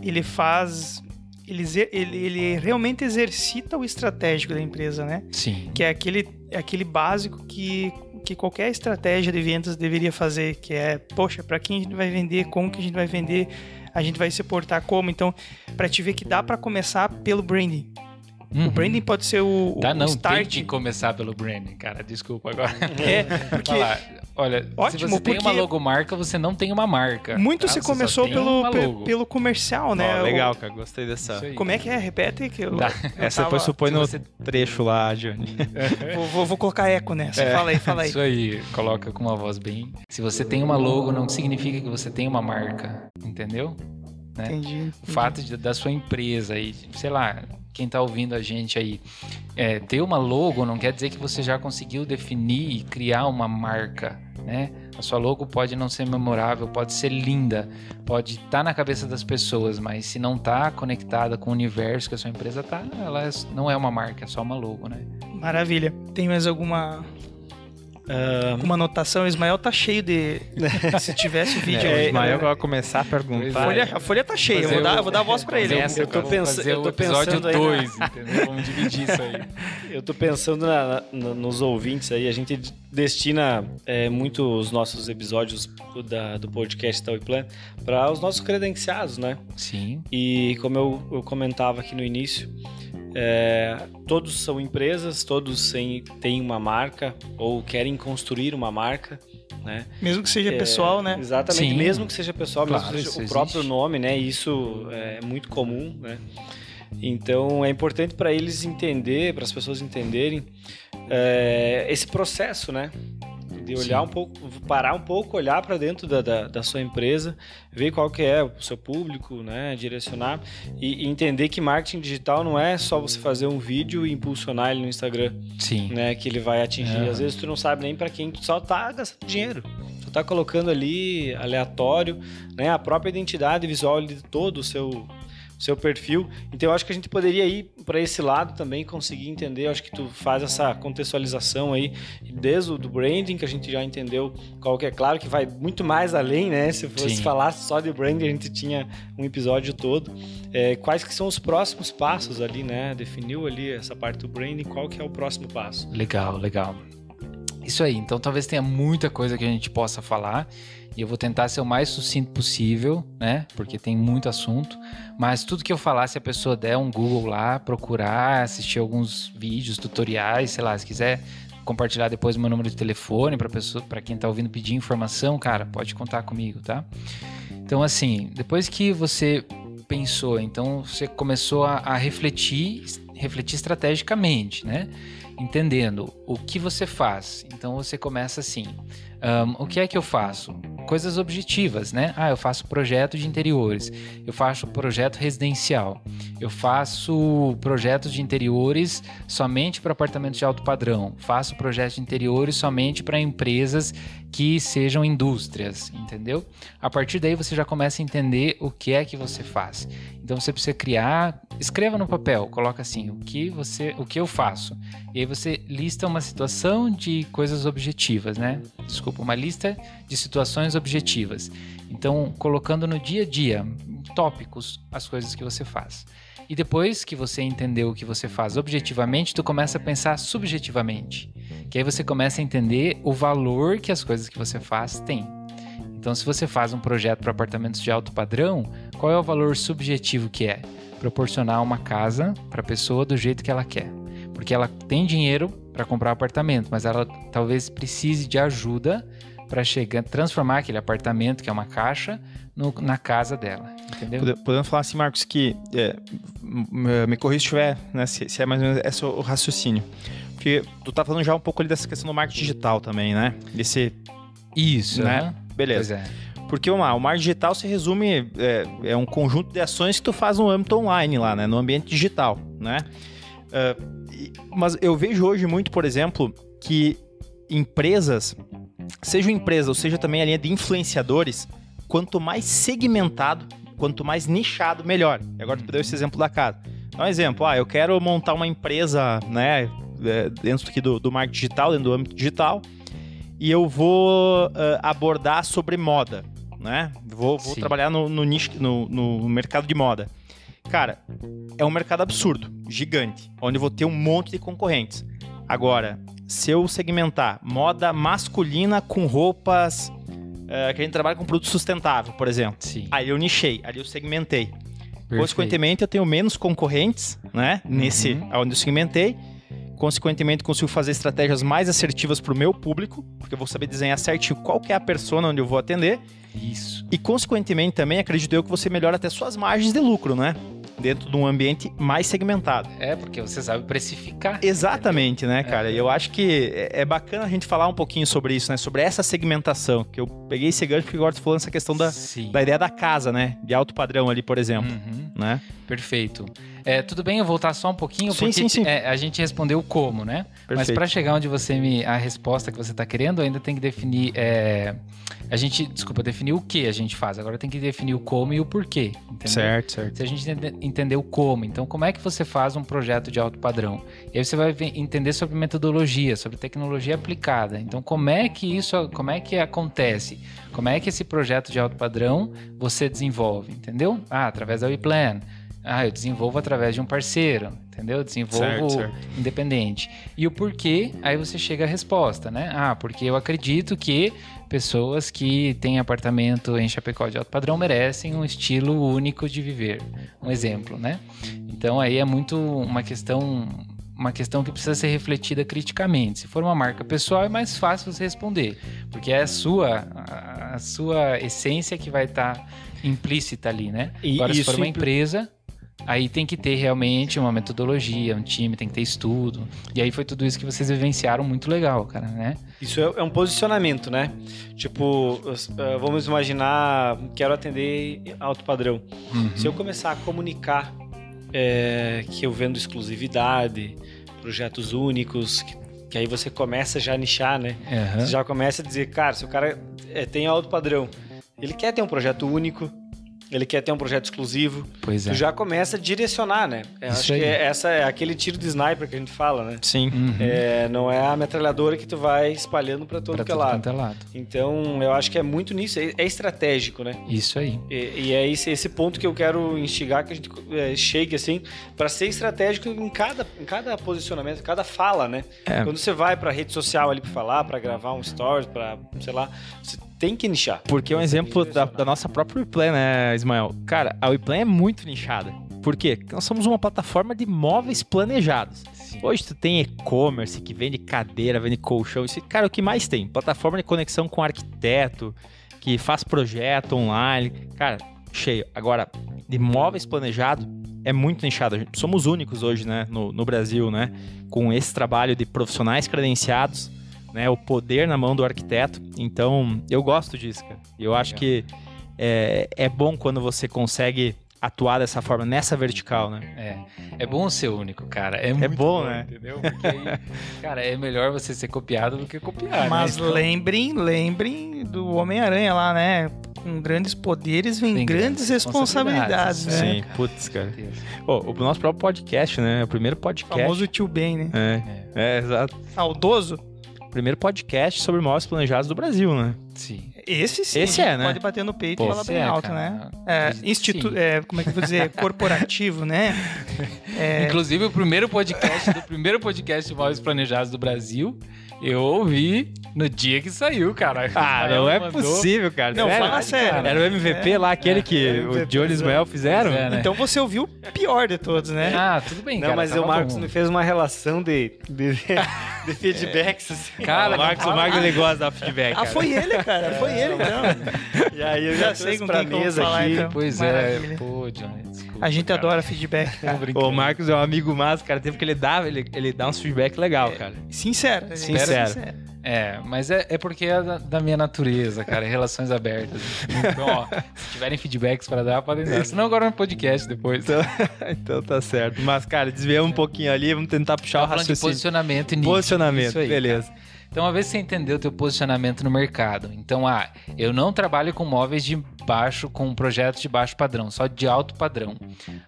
ele faz. Ele, ele, ele realmente exercita o estratégico da empresa, né? Sim. Que é aquele, é aquele básico que que qualquer estratégia de vendas deveria fazer, que é, poxa, para quem a gente vai vender, como que a gente vai vender, a gente vai se portar como. Então, para te ver que dá para começar pelo branding. Uhum. O branding pode ser o, Dá o não, start. tem que começar pelo branding, cara. Desculpa agora. É, porque... Olha, Ótimo, se você tem uma logomarca, você não tem uma marca. Muito tá? se começou pelo, pelo comercial, né? Oh, legal, cara. Gostei dessa. Como é que é? Repete que eu, tá. eu Essa tava... supõe no você... trecho lá, Johnny. vou, vou, vou, colocar eco nessa. É. Fala aí, fala aí. Isso aí, coloca com uma voz bem... Se você tem uma logo, não significa que você tem uma marca, entendeu? Né? Entendi, entendi. O fato de, da sua empresa e, sei lá, quem está ouvindo a gente aí, é, ter uma logo não quer dizer que você já conseguiu definir e criar uma marca, né? A sua logo pode não ser memorável, pode ser linda, pode estar tá na cabeça das pessoas, mas se não está conectada com o universo que a sua empresa está, ela é, não é uma marca, é só uma logo, né? Maravilha. Tem mais alguma com uma anotação, o Ismael tá cheio de. Se tivesse o vídeo. É, o Ismael vai começar a perguntar. A folha, a folha tá cheia, vou dar, vou dar a voz pra ele. eu tô, pensando eu tô pensando. dois, entendeu? Vamos dividir isso aí. Eu tô pensando na, na, nos ouvintes aí. A gente destina é, muito os nossos episódios da, do podcast da Plan para os nossos credenciados, né? Sim. E como eu, eu comentava aqui no início. É, todos são empresas, todos têm uma marca ou querem construir uma marca. Né? Mesmo que seja é, pessoal, né? Exatamente, Sim. mesmo que seja pessoal, claro, mesmo que seja o existe. próprio nome, né? Isso é muito comum, né? Então é importante para eles entender, para as pessoas entenderem é, esse processo, né? De olhar Sim. um pouco, parar um pouco, olhar para dentro da, da, da, sua empresa, ver qual que é o seu público, né, direcionar e, e, entender que marketing digital não é só você fazer um vídeo e impulsionar ele no Instagram, Sim. né, que ele vai atingir. Às vezes tu não sabe nem para quem tu só tá gastando dinheiro. Tu tá colocando ali aleatório, né, a própria identidade visual de todo o seu seu perfil. Então eu acho que a gente poderia ir para esse lado também, conseguir entender. Eu acho que tu faz essa contextualização aí desde o do branding, que a gente já entendeu qual que é. Claro que vai muito mais além, né? Se fosse Sim. falar só de branding, a gente tinha um episódio todo. É, quais que são os próximos passos ali, né? Definiu ali essa parte do branding, qual que é o próximo passo? Legal, legal. Isso aí. Então talvez tenha muita coisa que a gente possa falar. E eu vou tentar ser o mais sucinto possível, né? Porque tem muito assunto. Mas tudo que eu falar, se a pessoa der um Google lá, procurar, assistir alguns vídeos, tutoriais, sei lá, se quiser compartilhar depois o meu número de telefone para pessoa, para quem está ouvindo pedir informação, cara, pode contar comigo, tá? Então assim, depois que você pensou, então você começou a, a refletir, refletir estrategicamente, né? Entendendo o que você faz. Então você começa assim: um, o que é que eu faço? Coisas objetivas, né? Ah, eu faço projeto de interiores, eu faço projeto residencial, eu faço projetos de interiores somente para apartamentos de alto padrão, faço projetos de interiores somente para empresas que sejam indústrias, entendeu? A partir daí você já começa a entender o que é que você faz. Então você precisa criar, escreva no papel, coloca assim, o que você, o que eu faço. E aí você lista uma situação de coisas objetivas, né? Desculpa, uma lista de situações objetivas. Então, colocando no dia a dia, tópicos, as coisas que você faz. E depois que você entendeu o que você faz objetivamente, tu começa a pensar subjetivamente. Que aí você começa a entender o valor que as coisas que você faz têm. Então, se você faz um projeto para apartamentos de alto padrão, qual é o valor subjetivo que é? Proporcionar uma casa para a pessoa do jeito que ela quer. Porque ela tem dinheiro para comprar um apartamento, mas ela talvez precise de ajuda para chegar, transformar aquele apartamento, que é uma caixa, no, na casa dela. Entendeu? Podemos falar assim, Marcos, que é, me corrija se tiver, né, se, se, é mais ou menos esse o raciocínio. Porque tu tá falando já um pouco ali dessa questão do marketing digital também, né? Desse. Isso, né? Beleza. É. Porque vamos lá, o marketing digital se resume, é, é, um conjunto de ações que tu faz no âmbito online lá, né? No ambiente digital, né? Uh, mas eu vejo hoje muito, por exemplo, que empresas, seja empresa ou seja também a linha de influenciadores, quanto mais segmentado, quanto mais nichado, melhor. E agora tu deu esse exemplo da casa. Dá um exemplo, ah, eu quero montar uma empresa, né, é, dentro aqui do, do marketing digital, dentro do âmbito digital, e eu vou uh, abordar sobre moda né? Vou, vou trabalhar no, no, nicho, no, no mercado de moda. Cara, é um mercado absurdo, gigante, onde eu vou ter um monte de concorrentes. Agora, se eu segmentar moda masculina com roupas uh, que a gente trabalha com produto sustentável, por exemplo, Sim. aí eu nichei, ali eu segmentei. Perfeito. Consequentemente, eu tenho menos concorrentes, né? Uhum. Nesse onde eu segmentei Consequentemente, consigo fazer estratégias mais assertivas para o meu público, porque eu vou saber desenhar certinho qual é a persona onde eu vou atender. Isso. E, consequentemente, também acredito eu que você melhora até suas margens de lucro, né? Dentro de um ambiente mais segmentado. É, porque você sabe precificar. Exatamente, né, cara? E é. eu acho que é, é bacana a gente falar um pouquinho sobre isso, né? Sobre essa segmentação. Que eu peguei esse gancho porque agora tô falando essa questão da, da ideia da casa, né? De alto padrão ali, por exemplo. Uhum. Né? Perfeito. É, tudo bem eu voltar só um pouquinho, sim, porque sim, sim. É, a gente respondeu como, né? Perfeito. Mas para chegar onde você me. a resposta que você está querendo, ainda tem que definir. É, a gente, desculpa, definir o que a gente faz. Agora tem que definir o como e o porquê. Entendeu? Certo, certo. Se a gente entender o como, então como é que você faz um projeto de alto padrão? E aí você vai entender sobre metodologia, sobre tecnologia aplicada. Então, como é que isso, como é que acontece? Como é que esse projeto de alto padrão você desenvolve, entendeu? Ah, através da WePlan ah, eu desenvolvo através de um parceiro, entendeu? Eu desenvolvo certo, certo. independente. E o porquê, aí você chega à resposta, né? Ah, porque eu acredito que pessoas que têm apartamento em Chapecó de alto padrão merecem um estilo único de viver. Um exemplo, né? Então aí é muito uma questão uma questão que precisa ser refletida criticamente. Se for uma marca pessoal, é mais fácil você responder, porque é a sua, a, sua essência que vai estar tá implícita ali, né? E, Agora, se for uma empresa, Aí tem que ter realmente uma metodologia, um time, tem que ter estudo. E aí foi tudo isso que vocês vivenciaram muito legal, cara, né? Isso é, é um posicionamento, né? Tipo, eh, vamos imaginar, quero atender alto padrão. Uhum. Se eu começar a comunicar é, que eu vendo exclusividade, projetos únicos, que, que, aí você começa já a nichar, né? Uhum. Você já começa a dizer, cara, se o cara é, tem alto padrão, ele quer ter um projeto único, ele quer ter um projeto exclusivo. Pois é. Tu já começa a direcionar, né? Eu Isso acho aí. que é, essa é aquele tiro de sniper que a gente fala, né? Sim. Uhum. É, não é a metralhadora que tu vai espalhando para todo, pra que, é lado. é lado. Então, eu acho que é muito nisso. É, é estratégico, né? Isso aí. E, e, é esse, esse ponto que eu quero instigar que a gente é, chegue, assim, para ser estratégico em cada, em cada posicionamento, em cada fala, né? É. Quando você vai para rede social ali para falar, para gravar um stories, para, sei lá, você tem que nichar. Porque é um exemplo da, da, nossa própria WePlan, né, Ismael? Cara, a WePlan é muito nichada. Por quê? Porque nós somos uma plataforma de móveis planejados. Sim. Hoje tu tem e-commerce que vende cadeira, vende colchão. Isso, cara, o que mais tem? Plataforma de conexão com arquiteto, que faz projeto online. Cara, cheio. Agora, de móveis planejados, é muito nichado. Somos únicos hoje, né, no, no Brasil, né? Com esse trabalho de profissionais credenciados né, o poder na mão do arquiteto. Então, eu gosto disso, cara. Eu acho que é, é bom quando você consegue atuar dessa forma, nessa vertical, né? É. É bom ser único, cara. É, é bom, bom, né? Entendeu? Porque aí, cara, é melhor você ser copiado do que copiar. Mas né? lembrem, lembrem do Homem-Aranha lá, né? Com grandes poderes vem Tem grandes grandes responsabilidades, né? Sim, putz, cara. Pô, o nosso próprio podcast, né? O primeiro O podcast. famoso tio Ben, né? É, é, exato. Saudoso. Primeiro podcast sobre móveis planejados do Brasil, né? Sim. Esse sim. Esse é, né? Pode bater no peito Pô, e falar bem é, alto, cara. né? É, institu é, como é que eu vou dizer? Corporativo, né? É, Inclusive, o primeiro podcast do primeiro podcast de móveis planejados do Brasil, eu ouvi no dia que saiu, cara. Ah, Ismael não é mandou. possível, cara. Não, Sério? fala sério. Era o MVP lá, aquele que É, o Johnny e Ismael fizeram? É, né? Então você ouviu o pior de todos, né? Ah, tudo bem, Não, cara. mas tava o Marcos bom. me fez uma relação de, de, de feedbacks. assim. Cara, o Marcos, o Marcos ele gosta de dar feedback. Ah, cara. foi ele, cara. Foi ele, então. E aí eu já, Já sei com pra quem que mesa falar, aqui. então. Pois Maravilha. é, pô, Johnny, desculpa. A gente cara. adora feedback, cara. Tô brincando. O Marcos é um amigo massa, cara. Tempo que ele dá, ele, ele dá uns feedback legal, cara. Sincero. Sincero. É, mas é, é porque é da, da minha natureza, cara, relações abertas. Então, ó, se tiverem feedbacks pra dar, podem dar. Senão agora no podcast depois. Então, então tá certo. Mas, cara, desviamos um pouquinho ali, vamos tentar puxar Tava o falando de raciocínio. posicionamento e nicho. Posicionamento, Isso aí, beleza. cara. Então, uma vez que você entendeu o teu posicionamento no mercado, então, ah, eu não trabalho com móveis de baixo, com projetos de baixo padrão, só de alto padrão.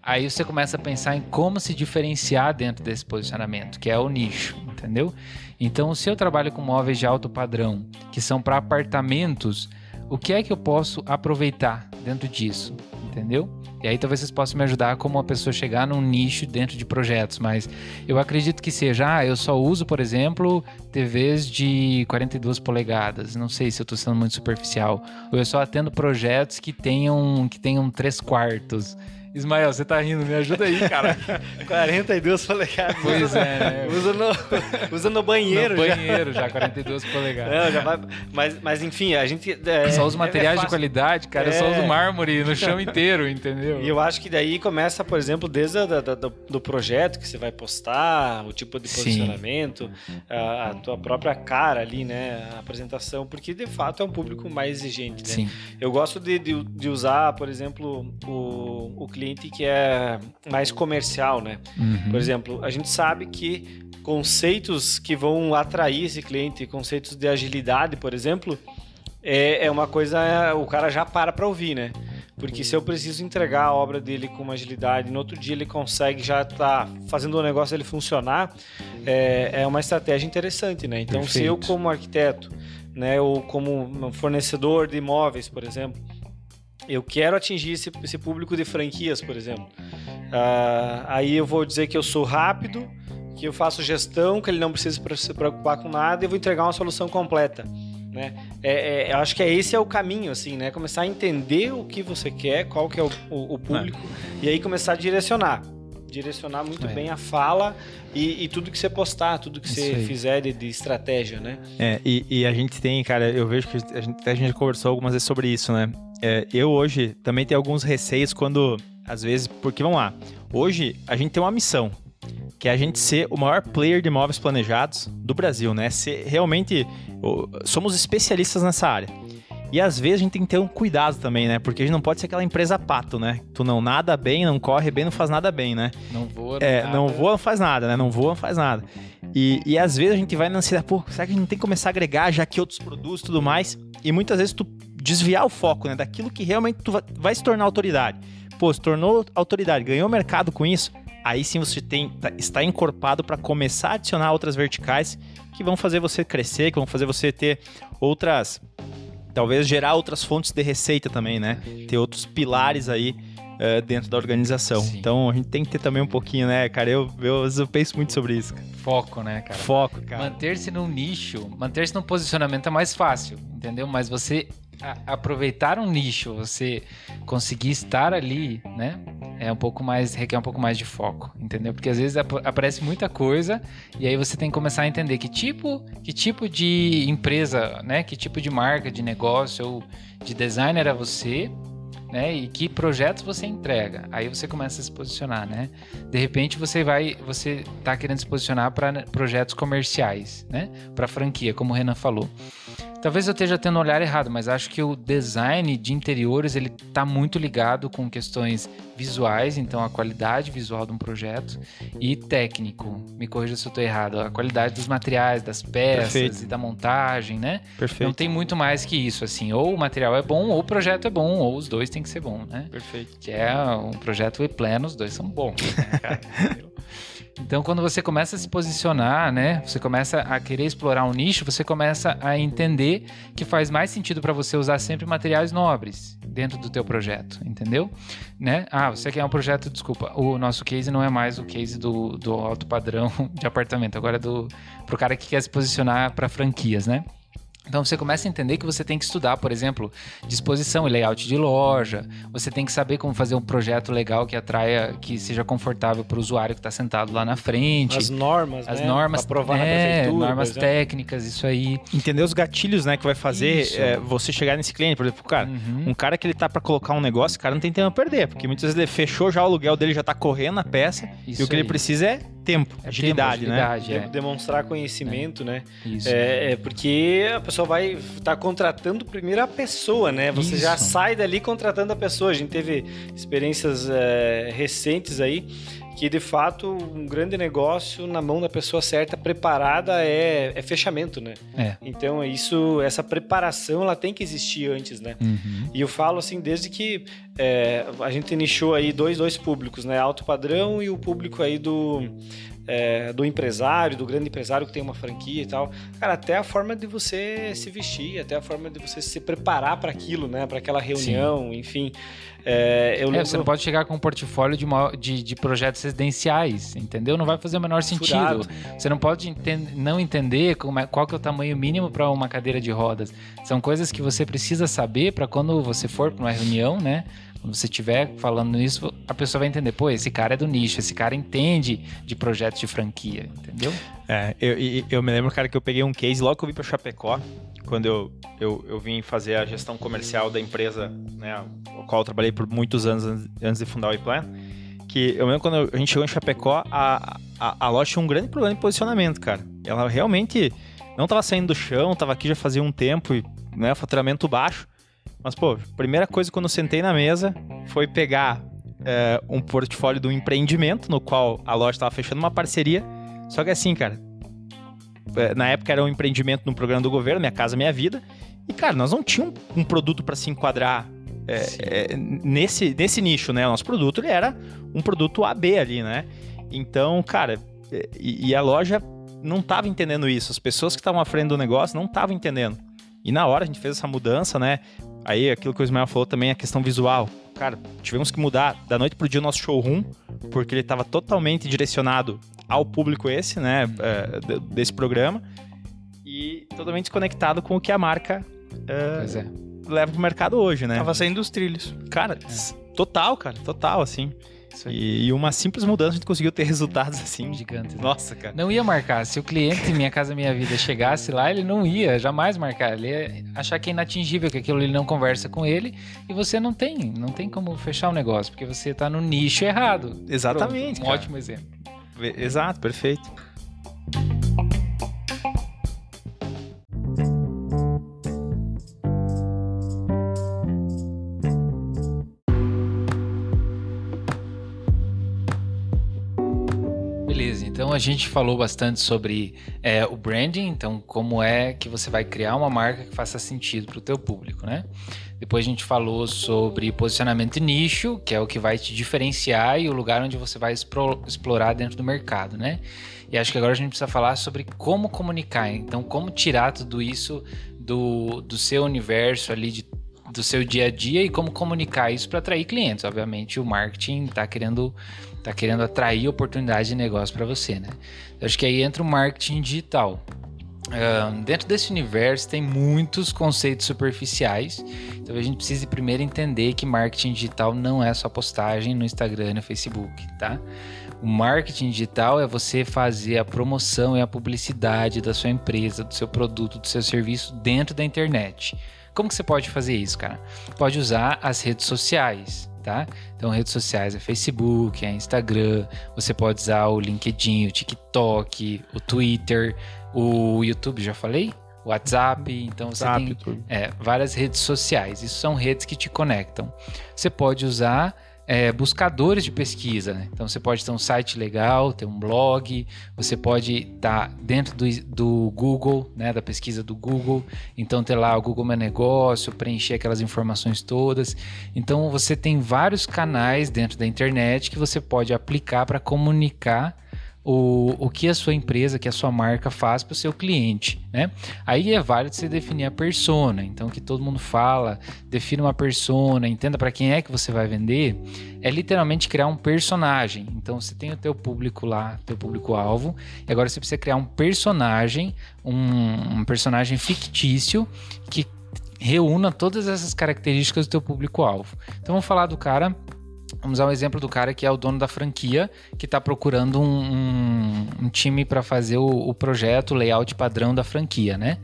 Aí você começa a pensar em como se diferenciar dentro desse posicionamento, que é o nicho, entendeu? Então, se eu trabalho com móveis de alto padrão, que são para apartamentos, o que é que eu posso aproveitar dentro disso, entendeu? E aí talvez vocês possam me ajudar como uma pessoa chegar num nicho dentro de projetos, mas eu acredito que seja, ah, eu só uso, por exemplo, TVs de 42 polegadas. Não sei se eu estou sendo muito superficial. Ou eu só atendo projetos que tenham que tenham 3 quartos. Ismael, você tá rindo, me ajuda aí, cara. 42 polegadas. pois é, né? Usa no, usa no banheiro. no já. banheiro já, 42 polegadas. Não, já vai. Mas, mas enfim, a gente. É, só uso é- materiais é de qualidade, cara. Eu só É. uso mármore no chão inteiro, entendeu? E eu acho que daí começa, por exemplo, desde a, da- da- do, projeto que você vai postar, o tipo de posicionamento, a, a tua própria cara ali, né? A apresentação, porque de fato é um público mais exigente, né? Sim. Eu gosto de, de, de usar, por exemplo, o, o cliente que é mais comercial, né? Uhum. Por exemplo, a gente sabe que conceitos que vão atrair esse cliente, conceitos de agilidade, por exemplo, é, é uma coisa o cara já para para ouvir, né? Porque se eu preciso entregar a obra dele com uma agilidade, no outro dia ele consegue já estar fazendo o negócio ele funcionar, é, é uma estratégia interessante, né? Então, se eu Perfeito. como arquiteto, né, ou como fornecedor de imóveis, por exemplo, eu quero atingir esse, esse público de franquias, por exemplo. Ah, aí eu vou dizer que eu sou rápido, que eu faço gestão, que ele não precisa se preocupar com nada e eu vou entregar uma solução completa. Né? É, é, eu acho que é, esse é o caminho, assim, né? Começar a entender o que você quer, qual que é o, o- o público, e aí começar a direcionar. Direcionar muito É. bem a fala e, e tudo que você postar, tudo que Isso você aí. fizer de, de estratégia, né? É, e, e a gente tem, cara, eu vejo que a gente, a gente conversou algumas vezes sobre isso, né? É, eu hoje também tenho alguns receios quando, às vezes, porque vamos lá, hoje a gente tem uma missão, que é a gente ser o maior player de imóveis planejados do Brasil, né? Ser realmente, somos especialistas nessa área. E às vezes a gente tem que ter um cuidado também, né? Porque a gente não pode ser aquela empresa pato, né? Tu não nada bem, não corre bem, não faz nada bem, né? Não voa, É, nada. não voa, não faz nada, né? Não voa, não faz nada. E, e às vezes a gente vai na ansiedade, pô, será que a gente não tem que começar a agregar já que outros produtos e tudo mais? E muitas vezes tu desviar o foco, né? Daquilo que realmente tu vai, se tornar autoridade. Pô, se tornou autoridade, ganhou mercado com isso, aí sim você tem, tá- está encorpado para começar a adicionar outras verticais que vão fazer você crescer, que vão fazer você ter outras. Talvez gerar outras fontes de receita também, né? Ter outros pilares aí eh, dentro da organização. Sim. Então a gente tem que ter também um pouquinho, né, cara? Eu, eu, eu penso muito sobre isso. cara. Foco, né, cara? Foco, cara. Manter-se num nicho, manter-se num posicionamento é mais fácil, entendeu? Mas você a- aproveitar um nicho, você conseguir estar ali, né? É um pouco mais, requer um pouco mais de foco, entendeu? Porque às vezes ap- aparece muita coisa e aí você tem que começar a entender que tipo, que tipo de empresa, né? Que tipo de marca, de negócio ou de designer é você, né? E que projetos você entrega. Aí você começa a se posicionar, né? De repente você vai, você tá querendo se posicionar para projetos comerciais, né? Para franquia, como o Renan falou. Talvez eu esteja tendo um olhar errado, mas acho que o design de interiores ele está muito ligado com questões visuais, então a qualidade visual de um projeto e técnico. Me corrija se eu estou errado. A qualidade dos materiais, das peças Perfeito. e da montagem, né? Perfeito. Não tem muito mais que isso, assim. Ou o material é bom, ou o projeto é bom, ou os dois têm que ser bom, né? Perfeito. Que é um projeto e pleno, os dois são bons, né, cara? Então, quando você começa a se posicionar, né, você começa a querer explorar um nicho, você começa a entender que faz mais sentido para você usar sempre materiais nobres dentro do teu projeto, entendeu? Né? Ah, você quer um projeto, desculpa, o nosso case não é mais o case do, do alto padrão de apartamento, agora é do pro cara que quer se posicionar para franquias, né? Então você começa a entender que você tem que estudar, por exemplo, disposição e layout de loja. Você tem que saber como fazer um projeto legal que atraia, que seja confortável para o usuário que está sentado lá na frente. As normas, as né? normas, aprovar é, na prefeitura, normas técnicas, isso aí. Entender os gatilhos, né, que vai fazer é, você chegar nesse cliente, por exemplo, cara, uhum. um cara que ele tá para colocar um negócio, o cara não tem tempo a perder, porque muitas vezes ele fechou já o aluguel dele já tá correndo a peça isso e o que aí. ele precisa é tempo, é agilidade, tempo, agilidade, né? É. Demonstrar conhecimento, é. né? Isso. É, é, porque a pessoa vai estar tá contratando primeiro a pessoa, né? Você Isso. já sai dali contratando a pessoa. A gente teve experiências é, recentes aí que de fato um grande negócio na mão da pessoa certa, preparada, é, é fechamento, né? É. Então isso, essa preparação, ela tem que existir antes, né? Uhum. E eu falo assim desde que é, a gente nichou aí dois, dois públicos, né? Alto padrão e o público aí do é, do empresário, do grande empresário que tem uma franquia e tal. Cara, até a forma de você se vestir, até a forma de você se preparar para aquilo, né? Para aquela reunião, Sim. enfim. É, eu é, Você não pode chegar com um portfólio de, de, de, projetos residenciais, entendeu? Não vai fazer o menor sentido. Furado. Você não pode não entender como é, qual que é o tamanho mínimo para uma cadeira de rodas. São coisas que você precisa saber para quando você for para uma reunião, né? Quando você estiver falando isso, a pessoa vai entender, pô, esse cara é do nicho, esse cara entende de projetos de franquia, entendeu? É, eu, eu, me lembro, cara, que eu peguei um case logo que eu vim para Chapecó, quando eu, eu, eu vim fazer a gestão comercial da empresa, né, o qual eu trabalhei por muitos anos antes de fundar o iPlan, que eu lembro quando a gente chegou em Chapecó, a, a, a loja tinha um grande problema de posicionamento, cara. Ela realmente não estava saindo do chão, estava aqui já fazia um tempo, e, né, faturamento baixo. Mas, pô, primeira coisa quando eu sentei na mesa foi pegar é, um portfólio do empreendimento, no qual a loja estava fechando uma parceria. Só que assim, cara, é, na época era um empreendimento no programa do governo, Minha Casa Minha Vida. E, cara, nós não tínhamos um produto para se enquadrar é, é, nesse, nesse nicho, né? O nosso produto ele era um produto AB ali, né? Então, cara, é, e, e a loja não estava entendendo isso. As pessoas que estavam à frente do negócio não estavam entendendo. E na hora a gente fez essa mudança, né? Aí aquilo que o Ismael falou também, a questão visual. Cara, tivemos que mudar da noite pro dia o nosso showroom, porque ele estava totalmente direcionado ao público esse, né? É, desse programa. E totalmente desconectado com o que a marca é, é. leva pro mercado hoje, né? Tava saindo dos trilhos. Cara, é. total, cara, total, assim. E, e, uma simples mudança a gente conseguiu ter resultados assim. Gigantes. Né? Nossa, cara. Não ia marcar. Se o cliente Minha Casa Minha Vida chegasse lá, ele não ia jamais marcar. Ele ia achar que é inatingível, que aquilo ele não conversa com ele. E você não tem, não tem como fechar o um negócio, porque você está no nicho errado. Exatamente. Pronto, um ótimo exemplo. Exato, perfeito. Gente falou bastante sobre é, o branding, então como é que você vai criar uma marca que faça sentido para o teu público, né? Depois a gente falou sobre posicionamento nicho, que é o que vai te diferenciar e o lugar onde você vai explorar dentro do mercado, né? E acho que agora a gente precisa falar sobre como comunicar, então como tirar tudo isso do, do seu universo ali de do seu dia a dia e como comunicar isso para atrair clientes. Obviamente, o marketing está querendo tá querendo atrair oportunidade de negócio para você, né? Eu acho que aí entra o marketing digital. Uh, dentro desse universo tem muitos conceitos superficiais, então a gente precisa primeiro entender que marketing digital não é só postagem no Instagram e no Facebook, tá? O marketing digital é você fazer a promoção e a publicidade da sua empresa, do seu produto, do seu serviço dentro da internet. Como que você pode fazer isso, cara? Pode usar as redes sociais, tá? Então, redes sociais é Facebook, é Instagram, você pode usar o LinkedIn, o TikTok, o Twitter, o YouTube, já falei? WhatsApp, então você WhatsApp, tem é, várias redes sociais. Isso são redes que te conectam. Você pode usar é, buscadores de pesquisa. Né? Então você pode ter um site legal, ter um blog, você pode estar dentro do, do Google, né, da pesquisa do Google. Então ter lá o Google Meu Negócio, preencher aquelas informações todas. Então você tem vários canais dentro da internet que você pode aplicar para comunicar o, o que a sua empresa, que a sua marca faz para o seu cliente, né? Aí é válido você definir a persona, então que todo mundo fala, defina uma persona, entenda para quem é que você vai vender, é literalmente criar um personagem. Então você tem o teu público lá, teu público alvo, e agora você precisa criar um personagem, um, um personagem fictício que reúna todas essas características do teu público alvo. Então vamos falar do cara Vamos usar um exemplo do cara que é o dono da franquia, que está procurando um, um, um time para fazer o, o projeto, o layout padrão da franquia, né?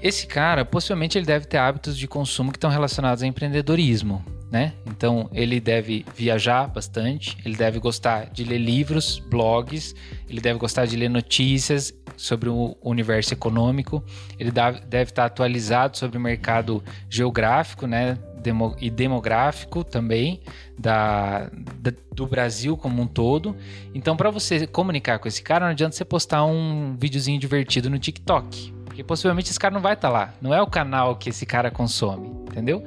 Esse cara, possivelmente, ele deve ter hábitos de consumo que estão relacionados a empreendedorismo, né? Então, ele deve viajar bastante, ele deve gostar de ler livros, blogs, ele deve gostar de ler notícias sobre o universo econômico, ele deve estar atualizado sobre o mercado geográfico, né? Demo, e demográfico também da, da, do Brasil como um todo. Então, para você comunicar com esse cara, não adianta você postar um videozinho divertido no TikTok, porque possivelmente esse cara não vai estar tá lá. Não é o canal que esse cara consome, entendeu?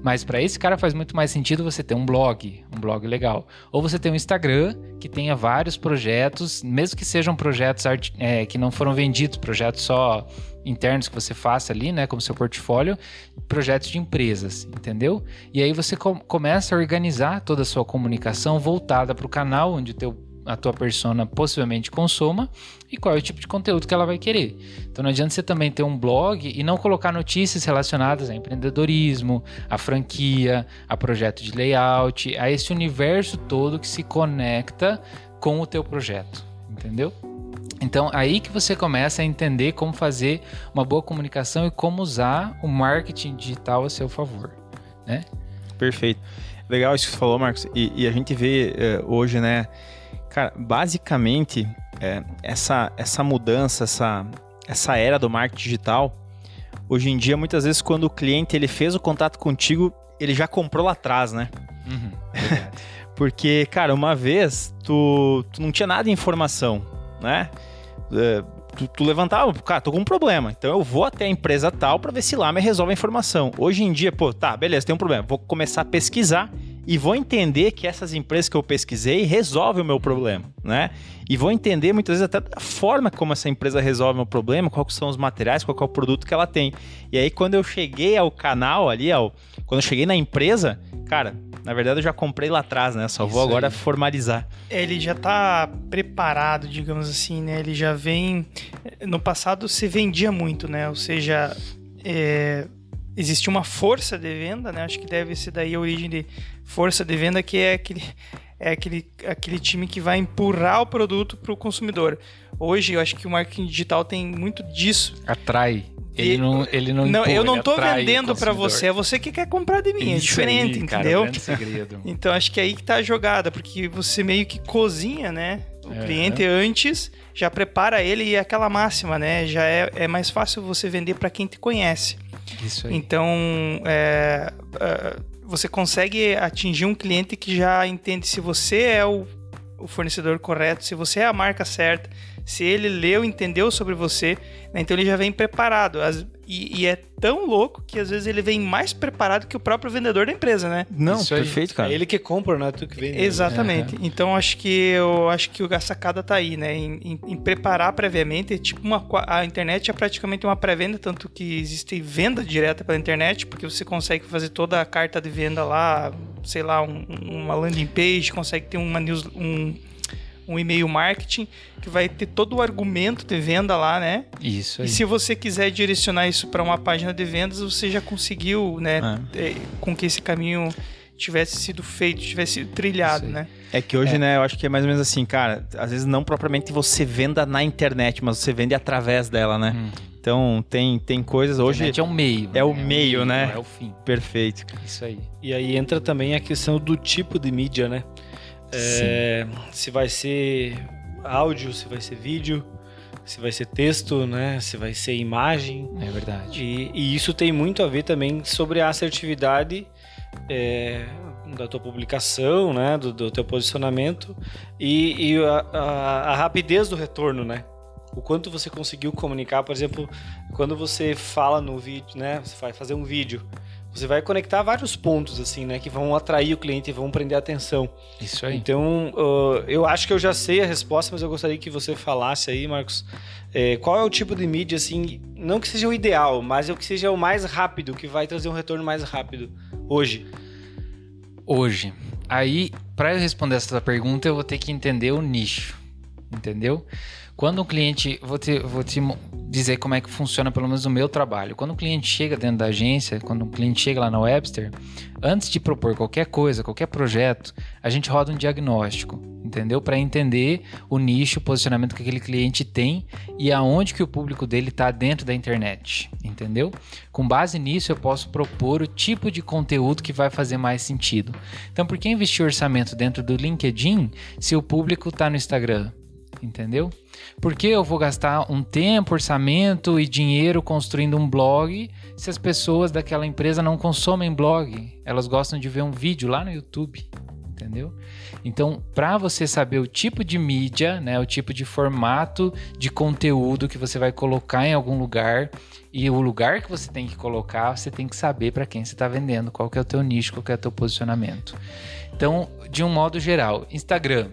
Mas para esse cara faz muito mais sentido você ter um blog, um blog legal. Ou você ter um Instagram que tenha vários projetos, mesmo que sejam projetos é, que não foram vendidos, projetos só internos que você faça ali, né, como seu portfólio, projetos de empresas, entendeu? E aí você com começa a organizar toda a sua comunicação voltada para o canal onde o teu a tua persona possivelmente consoma e qual é o tipo de conteúdo que ela vai querer. Então não adianta você também ter um blog e não colocar notícias relacionadas a empreendedorismo, a franquia, a projeto de layout, a esse universo todo que se conecta com o teu projeto, entendeu? Então, aí que você começa a entender como fazer uma boa comunicação e como usar o marketing digital a seu favor, né? Perfeito. Legal isso que você falou, Marcos. E, e a gente vê é, hoje, né? Cara, basicamente, é, essa, essa mudança, essa, essa era do marketing digital, hoje em dia, muitas vezes, quando o cliente ele fez o contato contigo, ele já comprou lá atrás, né? Uhum, Porque, cara, uma vez tu, tu não tinha nada de informação, né? É, tu, tu, levantava, cara, tô com um problema, então eu vou até a empresa tal para ver se lá me resolve a informação. Hoje em dia, pô, tá, beleza, tem um problema, vou começar a pesquisar e vou entender que essas empresas que eu pesquisei resolvem o meu problema, né? E vou entender muitas vezes até a forma como essa empresa resolve o meu problema, quais são os materiais, qual é o produto que ela tem. E aí quando eu cheguei ao canal ali, ao, quando eu cheguei na empresa, cara, na verdade eu já comprei lá atrás, né? Só Isso vou agora aí. formalizar. Ele já tá preparado, digamos assim, né? Ele já vem. No passado se vendia muito, né? Ou seja, é... existia uma força de venda, né? Acho que deve ser daí a origem de força de venda, que é aquele, é aquele, aquele time que vai empurrar o produto para o consumidor. Hoje, eu acho que o marketing digital tem muito disso. Atrai. Ele não, ele não, não empurra, eu não tô vendendo para você, é você que quer comprar de mim, é Isso é diferente, aí, entendeu? Cara, segredo. então acho que é aí que tá a jogada, porque você meio que cozinha, né? O é. cliente antes, já prepara ele e é aquela máxima, né? Já é, é mais fácil você vender para quem te conhece. Isso aí. Então, é, uh, você consegue atingir um cliente que já entende se você é o, o fornecedor correto, se você é a marca certa, se ele leu, entendeu sobre você, né? então ele já vem preparado. As, e, e, é tão louco que às vezes ele vem mais preparado que o próprio vendedor da empresa, né? Não, Isso perfeito, aí. cara. É ele que compra, não é tu que vende. Exatamente. Uhum. Então acho que eu acho que a sacada tá aí, né? Em, em, em preparar previamente, tipo uma a internet é praticamente uma pré-venda, tanto que existe venda direta pela internet, porque você consegue fazer toda a carta de venda lá, sei lá, um, uma landing page, consegue ter uma news, um um e-mail marketing que vai ter todo o argumento de venda lá, né? Isso. Aí. E se você quiser direcionar isso para uma página de vendas, você já conseguiu, né? É. Com que esse caminho tivesse sido feito, tivesse sido trilhado, né? É que hoje, é. né, eu acho que é mais ou menos assim, cara, às vezes não propriamente você venda na internet, mas você vende através dela, né? Hum. Então tem, tem coisas hoje. é um meio. É o é meio, né? é o fim. Perfeito. Isso aí. E aí entra também a questão do tipo de mídia, né? É, se vai ser áudio, se vai ser vídeo, se vai ser texto, né? Se vai ser imagem. É verdade. E, e isso tem muito a ver também sobre a assertividade é, da tua publicação, né? Do, do teu posicionamento e, e a, a, a rapidez do retorno, né? O quanto você conseguiu comunicar, por exemplo, quando você fala no vídeo, né? Você vai fazer um vídeo você vai conectar vários pontos assim, né, que vão atrair o cliente e vão prender a atenção. Isso aí. Então, uh, eu acho que eu já sei a resposta, mas eu gostaria que você falasse aí, Marcos, é, qual é o tipo de mídia assim, não que seja o ideal, mas é o que seja o mais rápido, que vai trazer um retorno mais rápido hoje. Hoje. Aí, para eu responder essa pergunta, eu vou ter que entender o nicho, entendeu? Quando um cliente, vou te, vou te dizer como é que funciona pelo menos o meu trabalho. Quando um cliente chega dentro da agência, quando um cliente chega lá na Webster, antes de propor qualquer coisa, qualquer projeto, a gente roda um diagnóstico, entendeu? Para entender o nicho, o posicionamento que aquele cliente tem e aonde que o público dele está dentro da internet, entendeu? Com base nisso, eu posso propor o tipo de conteúdo que vai fazer mais sentido. Então, por que investir orçamento dentro do LinkedIn se o público está no Instagram? Entendeu? Porque eu vou gastar um tempo, orçamento e dinheiro construindo um blog se as pessoas daquela empresa não consomem blog? Elas gostam de ver um vídeo lá no YouTube, entendeu? Então, para você saber o tipo de mídia, né, o tipo de formato de conteúdo que você vai colocar em algum lugar e o lugar que você tem que colocar, você tem que saber para quem você está vendendo, qual que é o teu nicho, qual que é o teu posicionamento. Então, de um modo geral, Instagram,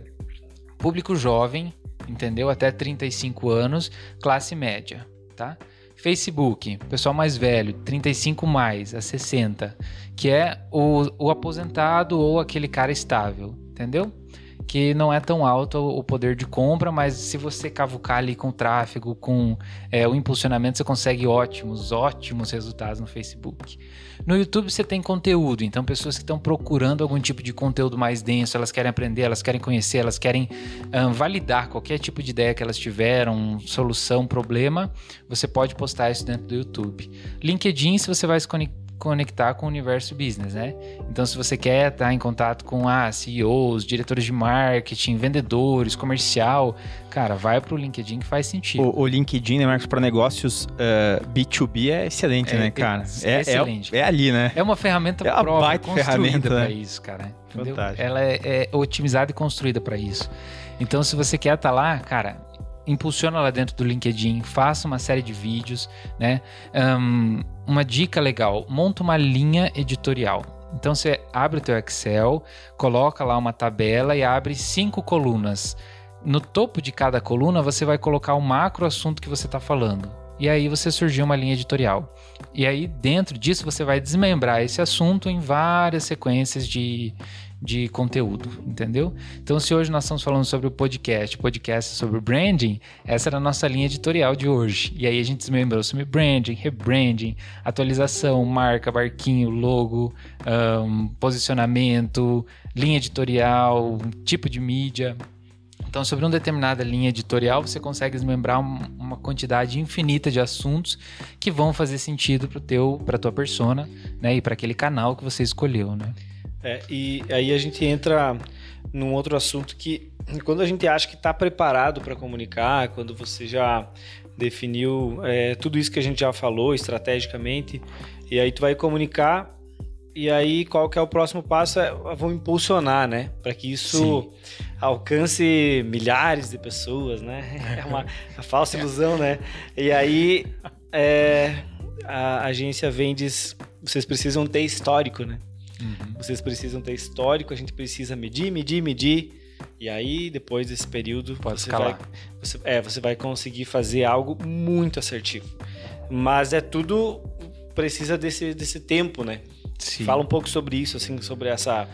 público jovem, entendeu? Até 35 anos, classe média, tá? Facebook, pessoal mais velho, 35 mais a 60, que é o, o aposentado ou aquele cara estável, entendeu? Que não é tão alto o poder de compra, mas se você cavucar ali com o tráfego, com é, o impulsionamento, você consegue ótimos, ótimos resultados no Facebook. No YouTube você tem conteúdo, então pessoas que estão procurando algum tipo de conteúdo mais denso, elas querem aprender, elas querem conhecer, elas querem um, validar qualquer tipo de ideia que elas tiveram, solução, problema, você pode postar isso dentro do YouTube. LinkedIn, se você vai se conectar conectar com o universo business, né? Então, se você quer estar em contato com ah, CEOs, diretores de marketing, vendedores, comercial, cara, vai para o LinkedIn que faz sentido. O, o LinkedIn, né, Marcos, para negócios uh, eh, B2B é excelente, é, né, cara? É, é excelente. É, é, ali, né? É uma ferramenta é uma própria, baita ferramenta para né? isso, cara. Entendeu? Fantástico. Ela é, é otimizada e construída para isso. Então, se você quer estar lá, cara, impulsiona lá dentro do LinkedIn, faça uma série de vídeos, né? Um, uma dica legal, monta uma linha editorial. Então você abre o teu Excel, coloca lá uma tabela e abre cinco colunas. No topo de cada coluna você vai colocar o macro assunto que você está falando. E aí você surgiu uma linha editorial. E aí dentro disso você vai desmembrar esse assunto em várias sequências de, de conteúdo, entendeu? Então, se hoje nós estamos falando sobre o podcast, podcast sobre branding, essa era a nossa linha editorial de hoje. E aí a gente desmembrou sobre branding, rebranding, atualização, marca, barquinho, logo, um, posicionamento, linha editorial, tipo de mídia. Então, sobre uma determinada linha editorial, você consegue desmembrar uma quantidade infinita de assuntos que vão fazer sentido para tua persona, né, e para aquele canal que você escolheu, né? É, e aí a gente entra num outro assunto que quando a gente acha que está preparado para comunicar, quando você já definiu é, tudo isso que a gente já falou estrategicamente, e aí tu vai comunicar e aí qual que é o próximo passo? É, vão impulsionar, né? Para que isso Sim. alcance milhares de pessoas, né? É uma, uma falsa ilusão, né? E aí é, a agência vem e diz, vocês precisam ter histórico, né? Uhum. Vocês precisam ter histórico, a gente precisa medir, medir, medir. E aí, depois desse período, Pode você escalar. vai, você, é, você vai conseguir fazer algo muito assertivo. Mas é tudo precisa desse, desse tempo, né? Sim. Fala um pouco sobre isso, assim, sobre essa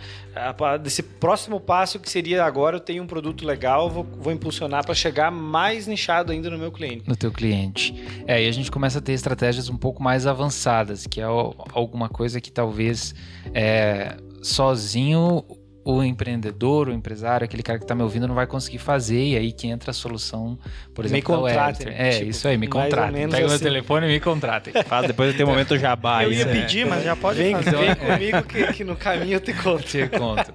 desse próximo passo que seria agora eu tenho um produto legal, vou, vou impulsionar para chegar mais nichado ainda no meu cliente. No teu cliente. É, e a gente começa a ter estratégias um pouco mais avançadas, que é alguma coisa que talvez é, sozinho o empreendedor, o empresário, aquele cara que está me ouvindo não vai conseguir fazer, e aí que entra a solução, por exemplo, me contratem, É, tipo, isso aí, me contratem. Pega assim. meu telefone e me contratem. Faz, depois tem o momento jabá Eu ia né? pedir, mas já pode Vem, fazer. vem comigo que, que no caminho eu te conto. Te conto.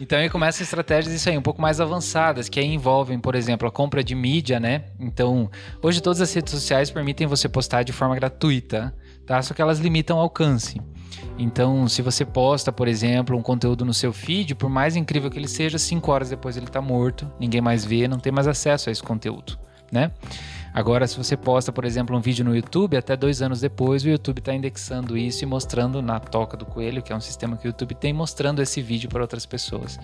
Então aí começa estratégias isso aí, um pouco mais avançadas, que aí envolvem, por exemplo, a compra de mídia, né? Então, hoje todas as redes sociais permitem você postar de forma gratuita, tá? Só que elas limitam o alcance. Então, se você posta, por exemplo, um conteúdo no seu feed, por mais incrível que ele seja, cinco horas depois ele está morto, ninguém mais vê, não tem mais acesso a esse conteúdo, né? Agora, se você posta, por exemplo, um vídeo no YouTube, até dois anos depois, o YouTube está indexando isso e mostrando na toca do coelho, que é um sistema que o YouTube tem, mostrando esse vídeo para outras pessoas.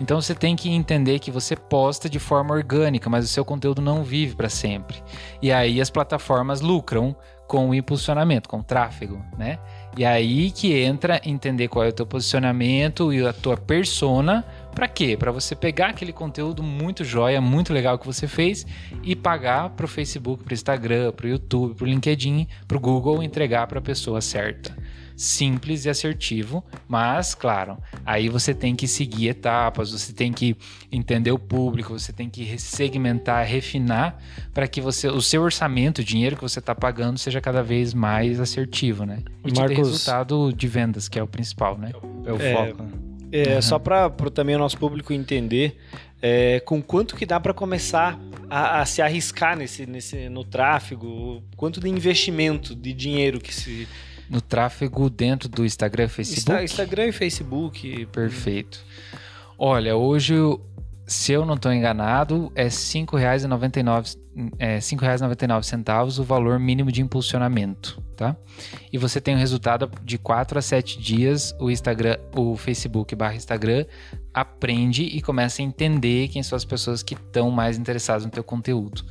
Então você tem que entender que você posta de forma orgânica, mas o seu conteúdo não vive para sempre. E aí as plataformas lucram com o impulsionamento, com o tráfego, né? E aí que entra entender qual é o teu posicionamento e a tua persona. Para quê? Para você pegar aquele conteúdo muito joia, muito legal que você fez e pagar para o Facebook, para o Instagram, para o YouTube, para o LinkedIn, para o Google entregar para a pessoa certa. Simples e assertivo, mas claro, aí você tem que seguir etapas, você tem que entender o público, você tem que segmentar, refinar para que você, o seu orçamento, o dinheiro que você está pagando, seja cada vez mais assertivo, né? E te Marcos- resultado de vendas, que é o principal, né? É o É, foco. né? É, Só para também o nosso público entender é, com quanto que dá para começar a, a se arriscar nesse, nesse, no tráfego, quanto de investimento de dinheiro que se. No tráfego dentro do Instagram e Facebook. Insta- Instagram e Facebook. Perfeito. Olha, hoje, se eu não estou enganado, é R$ 5,99 é, R$ 5,99 centavos o valor mínimo de impulsionamento, tá? E você tem o resultado de 4 a 7 dias, o Instagram, o Facebook barra Instagram aprende e começa a entender quem são as pessoas que estão mais interessadas no teu conteúdo.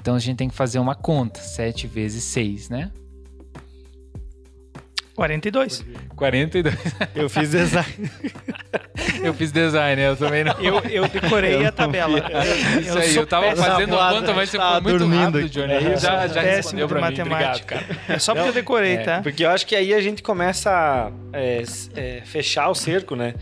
Então a gente tem que fazer uma conta, 7 vezes 6, né? 42. 42. Eu fiz design. Eu fiz design, eu também não. Eu, eu decorei a tabela. Eu, Isso aí, eu tava fazendo a conta, mas você foi muito dormindo rápido. Johnny. Eu já, já péssimo respondeu de pra mim. Obrigado, matemática. cara. É só porque eu decorei, É, tá? Porque eu acho que aí a gente começa a é, é, fechar o cerco, né?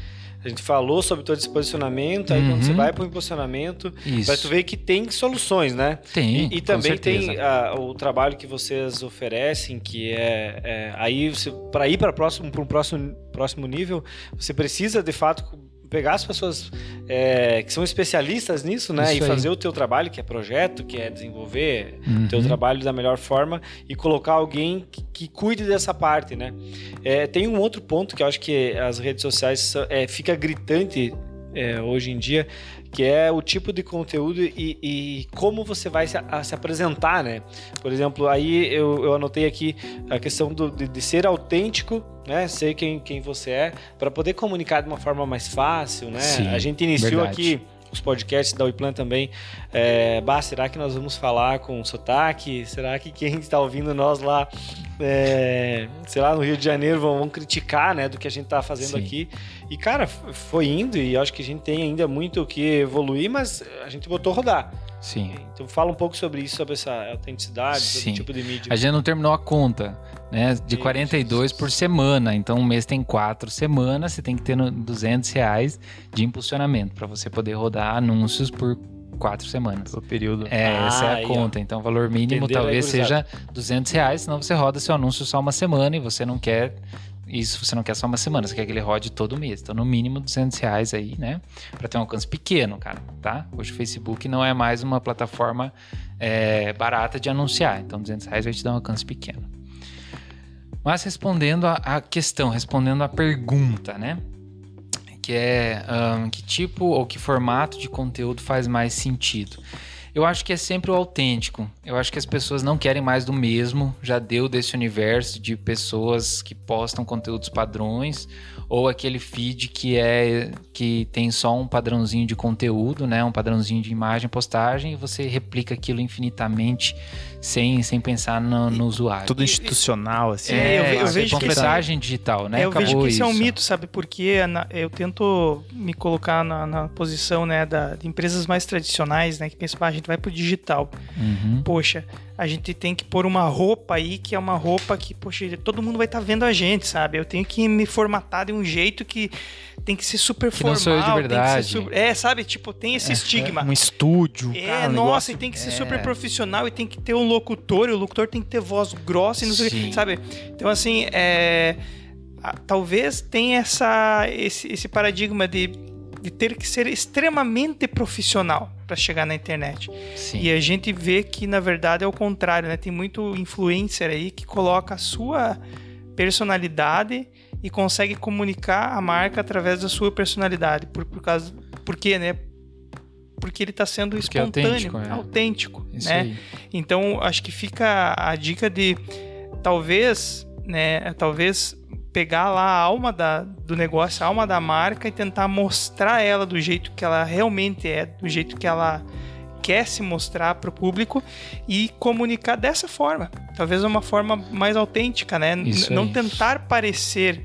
A gente falou sobre todo esse posicionamento, aí quando Uhum. você vai para o impulsionamento, pra tu ver que tem soluções, né? Tem, E, e também tem ah, o trabalho que vocês oferecem, que é, é aí para ir para próximo para um próximo próximo nível, você precisa de fato pegar as pessoas é, que são especialistas nisso, né, Isso e aí. fazer o teu trabalho, que é projeto, que é desenvolver Uhum. o teu trabalho da melhor forma e colocar alguém que, que cuide dessa parte, né? É, tem um outro ponto que eu acho que as redes sociais é, fica gritante é, hoje em dia, que é o tipo de conteúdo e, e como você vai se, a- se apresentar, né? Por exemplo, aí eu, eu anotei aqui a questão do- de, de ser autêntico, né? Ser quem, quem você é, para poder comunicar de uma forma mais fácil, né? Sim, a gente iniciou verdade. aqui os podcasts da Uiplan também. É, bah, será que nós vamos falar com sotaque? Será que quem está ouvindo nós lá, é, sei lá, no Rio de Janeiro vão, vão criticar, né, do que a gente está fazendo Sim. aqui? E cara, foi indo e acho que a gente tem ainda muito o que evoluir, mas a gente botou rodar. Sim. Então fala um pouco sobre isso, sobre essa autenticidade, sobre Sim. tipo de mídia. A gente não terminou a conta, né? De Isso. 42 por semana. Então, um mês tem quatro semanas, você tem que ter no 200 reais de impulsionamento para você poder rodar anúncios por quatro semanas. O período. É, Ah, essa é a ó. conta. Então, o valor mínimo Entenderam talvez seja 200 reais, senão você roda seu anúncio só uma semana e você não quer isso, você não quer só uma semana, você quer que ele rode todo mês. Então, no mínimo 200 reais aí, né? Para ter um alcance pequeno, cara, tá? Hoje o Facebook não é mais uma plataforma é, barata de anunciar. Então, 200 reais vai te dar um alcance pequeno. Mas respondendo a questão, respondendo a pergunta, né? Que é ahn, que tipo ou que formato de conteúdo faz mais sentido? Eu acho que é sempre o autêntico. Eu acho que as pessoas não querem mais do mesmo. Já deu desse universo de pessoas que postam conteúdos padrões ou aquele feed que é que tem só um padrãozinho de conteúdo, né? Um padrãozinho de imagem, postagem e você replica aquilo infinitamente sem, sem pensar no, no usuário. Tudo institucional, assim. É, eu ve- eu isso, vejo que panfletagem digital, né? eu vejo Acabou que isso é um mito, sabe? Porque eu tento me colocar na, na posição né, da, de empresas mais tradicionais, né? Que pensam, "Ah, a gente vai pro digital. Uhum. Poxa, a gente tem que pôr uma roupa aí que é uma roupa que, poxa, todo mundo vai estar vendo a gente, sabe? Eu tenho que me formatar de um jeito que tem que ser super Que não formal. sou eu de tem que verdade. ser super- É, sabe? Tipo, tem esse estigma. Um estúdio. É, cara, um nossa, negócio- e tem que ser é. super profissional e tem que ter um locutor, e o locutor tem que ter voz grossa e não sei o Sim. que, sabe? Então, assim, é, talvez tenha essa, esse, esse paradigma de, de ter que ser extremamente profissional para chegar na internet. Sim. E a gente vê que, na verdade, é o contrário, né? Tem muito influencer aí que coloca a sua personalidade e consegue comunicar a marca através da sua personalidade. Por, por causa. Por quê, né? Porque ele está sendo Porque é espontâneo, autêntico, é. autêntico, né? Então, acho que fica a dica de talvez, né, talvez pegar lá a alma da, do negócio, a alma da marca e tentar mostrar ela do jeito que ela realmente é, do jeito que ela quer se mostrar para o público e comunicar dessa forma. Talvez uma forma mais autêntica, né? Não tentar parecer,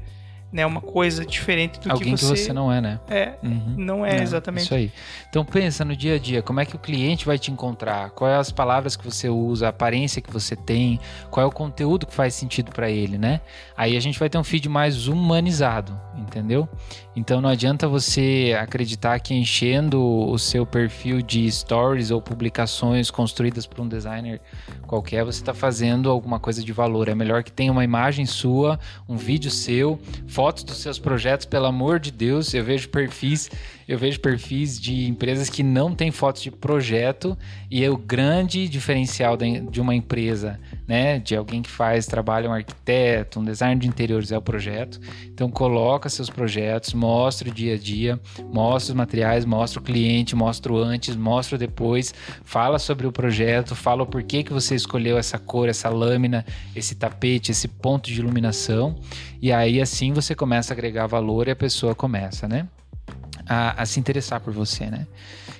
né, uma coisa diferente do Alguém que você, não é, né? é. Uhum. Não é Não, exatamente. Isso aí. Então pensa no dia a dia, como é que o cliente vai te encontrar? Quais as palavras que você usa, a aparência que você tem, qual é o conteúdo que faz sentido para ele, né? Aí a gente vai ter um feed mais humanizado, entendeu? Então não adianta você acreditar que enchendo o seu perfil de stories ou publicações construídas por um designer qualquer, você está fazendo alguma coisa de valor. É melhor que tenha uma imagem sua, um vídeo seu, fotos dos seus projetos, pelo amor de Deus. Eu vejo perfis, eu vejo perfis de empresas que não têm fotos de projeto e é o grande diferencial de uma empresa, né, de alguém que faz trabalho, um arquiteto, um designer de interiores é o projeto. Então coloca seus projetos, mostra o dia a dia, mostra os materiais, mostra o cliente, mostra o antes, mostra o depois, fala sobre o projeto, fala o porquê que você escolheu essa cor, essa lâmina, esse tapete, esse ponto de iluminação. E aí assim você começa a agregar valor e a pessoa começa, né? A, a se interessar por você, né?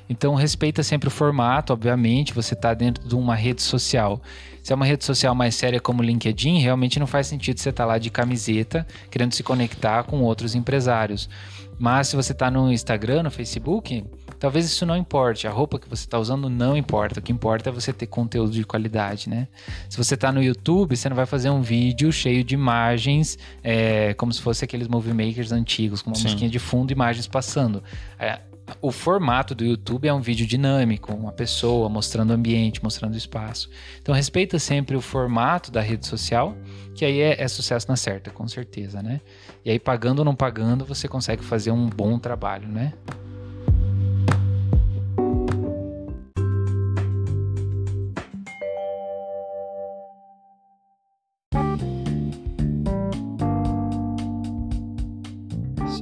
Então respeita sempre o formato, obviamente, você está dentro de uma rede social. Se é uma rede social mais séria como o LinkedIn, realmente não faz sentido você estar lá de camiseta, querendo se conectar com outros empresários. Mas se você está no Instagram, no Facebook, talvez isso não importe. A roupa que você está usando não importa. O que importa é você ter conteúdo de qualidade, né? Se você está no YouTube, você não vai fazer um vídeo cheio de imagens, é, como se fosse aqueles movie makers antigos, com uma Sim. musiquinha de fundo e imagens passando. É, o formato do YouTube é um vídeo dinâmico, uma pessoa mostrando o ambiente, mostrando o espaço. Então respeita sempre o formato da rede social, que aí é, é sucesso na certa, com certeza, né? E aí pagando ou não pagando, você consegue fazer um bom trabalho, né?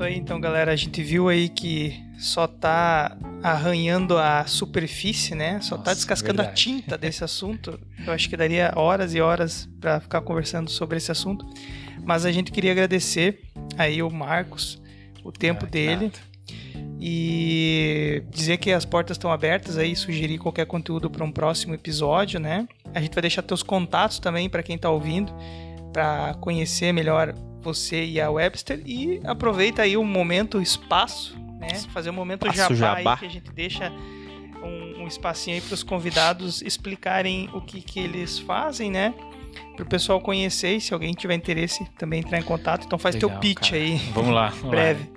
Isso aí, então, galera, a gente viu aí que só tá arranhando a superfície, né? Só tá Nossa, descascando a verdade. tinta desse assunto. Eu acho que daria horas e horas para ficar conversando sobre esse assunto. Mas a gente queria agradecer aí o Marcos, o tempo Ah, dele. nada. E dizer que as portas estão abertas aí, sugerir qualquer conteúdo para um próximo episódio, né? A gente vai deixar teus contatos também para quem tá ouvindo, para conhecer melhor você e a Webster e aproveita aí o momento, o espaço, né? Fazer um momento Espaço jabá, jabá. aí que a gente deixa um, um espacinho aí para os convidados explicarem o que, que eles fazem, né? Para o pessoal conhecer e se alguém tiver interesse também entrar em contato. Então faz teu Legal, pitch cara. aí, Vamos lá. vamos lá. breve.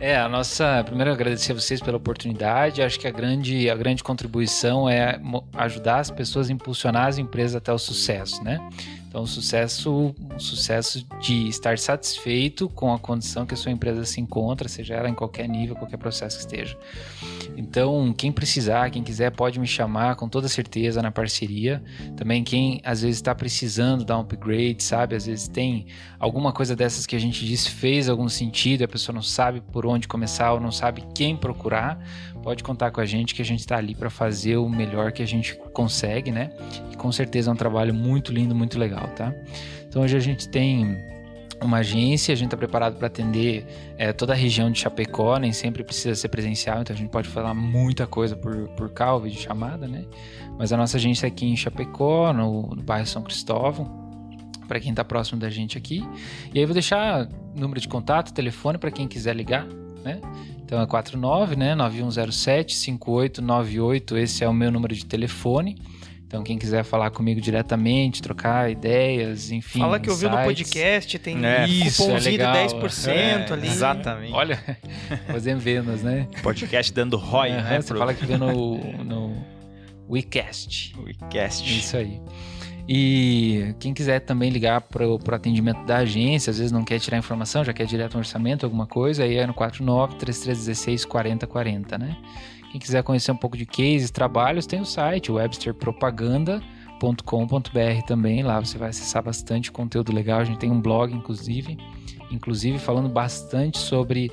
É, a nossa. Primeiro, agradecer a vocês pela oportunidade. Acho que a grande, a grande contribuição é ajudar as pessoas a impulsionar as empresas até o sucesso, né? Então, sucesso, sucesso de estar satisfeito com a condição que a sua empresa se encontra, seja ela em qualquer nível, qualquer processo que esteja. Então, quem precisar, quem quiser, pode me chamar com toda certeza na parceria. Também quem às vezes está precisando dar um upgrade, sabe? Às vezes tem alguma coisa dessas que a gente diz fez algum sentido, a pessoa não sabe por onde começar ou não sabe quem procurar, pode contar com a gente que a gente está ali para fazer o melhor que a gente consegue, né? E com certeza é um trabalho muito lindo, muito legal, tá? Então hoje a gente tem uma agência, a gente está preparado para atender é, toda a região de Chapecó, nem sempre precisa ser presencial, então a gente pode falar muita coisa por, por ou vídeo chamada, né? Mas a nossa agência é aqui em Chapecó, no, no bairro São Cristóvão, para quem está próximo da gente aqui. E aí eu vou deixar número de contato, telefone para quem quiser ligar, né? Então é 49, né? 9107 5898, esse é o meu número de telefone. Então, quem quiser falar comigo diretamente, trocar ideias, enfim. Fala que ouviu no podcast, tem é, isso, cupomzinho é legal. de 10% É, ali. Exatamente. Olha, fazendo vendas, né? Podcast dando ROI, Aham, né? Você fala que vê no, no WeCast. WeCast. Isso aí. E quem quiser também ligar para o atendimento da agência, às vezes não quer tirar informação, já quer direto um orçamento, alguma coisa, aí é no 49 3316 4040, né? Quem quiser conhecer um pouco de cases, trabalhos, tem o site websterpropaganda.com.br também. Lá você vai acessar bastante conteúdo legal. A gente tem um blog, inclusive, inclusive falando bastante sobre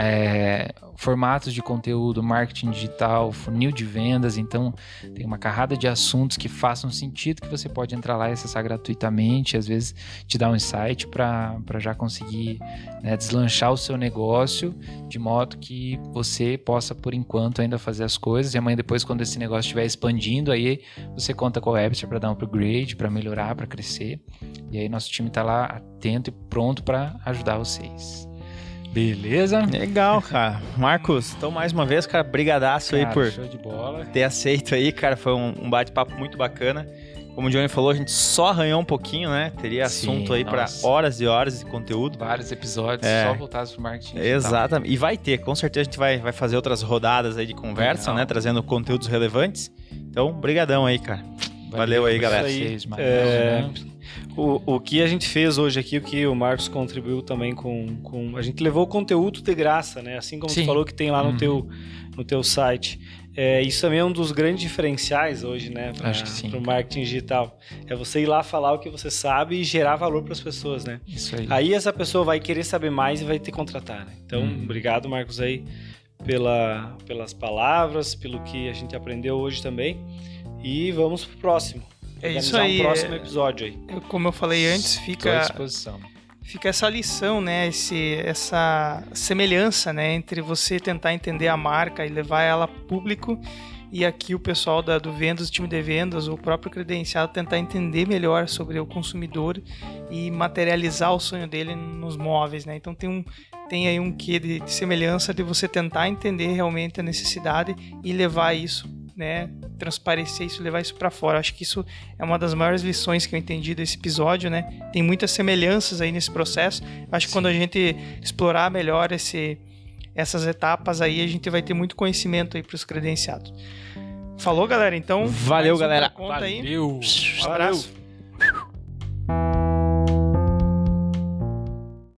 é, formatos de conteúdo, marketing digital, funil de vendas. Então, tem uma carrada de assuntos que façam sentido que você pode entrar lá e acessar gratuitamente. Às vezes, te dar um insight para já conseguir né, deslanchar o seu negócio de modo que você possa, por enquanto, ainda fazer as coisas. E amanhã, depois, quando esse negócio estiver expandindo, aí você conta com o Webster para dar um upgrade, para melhorar, para crescer. E aí, nosso time está lá atento e pronto para ajudar vocês. Beleza? Legal, cara. Marcos, então mais uma vez, cara, brigadaço aí Cara, por show de bola. ter aceito aí, cara. Foi um, um bate-papo muito bacana. Como o Johnny falou, a gente só arranhou um pouquinho, né? Teria Sim, assunto aí para horas e horas de conteúdo. Vários episódios É. só voltados pro marketing. Exatamente. E vai ter, com certeza a gente vai, vai fazer outras rodadas aí de conversa, Legal. né? Trazendo conteúdos relevantes. Então, brigadão aí, cara. Valeu aí, por galera. Matheus, É, né? O, o que a gente fez hoje aqui, o que o Marcos contribuiu também com, com a gente levou conteúdo de graça, né? Assim como Sim. tu falou que tem lá no Uhum. teu no teu site. É, isso também é um dos grandes diferenciais hoje, né? Acho que sim. Para o marketing digital. É você ir lá falar o que você sabe e gerar valor para as pessoas, né? Isso aí. Aí essa pessoa vai querer saber mais e vai te contratar, né? Então, Uhum. obrigado, Marcos, aí pela, pelas palavras, pelo que a gente aprendeu hoje também. E vamos pro próximo. É isso aí, um próximo é- episódio aí. Eu- como eu falei antes, fica, disposição. fica essa lição, né? Esse, essa semelhança, né? Entre você tentar entender a marca e levar ela a público e aqui o pessoal da, do vendas, time de vendas, o próprio credenciado tentar entender melhor sobre o consumidor e materializar o sonho dele nos móveis, né? Então tem um tem aí um quê de, de semelhança de você tentar entender realmente a necessidade e levar isso, né? Transparecer isso, levar isso para fora. Acho que isso é uma das maiores lições que eu entendi desse episódio, né? Tem muitas semelhanças aí nesse processo. Acho que quando a gente explorar melhor esse, essas etapas aí, a gente vai ter muito conhecimento aí para os credenciados. Falou, galera? Então, Valeu, galera. pra Conta aí. Valeu! Um abraço.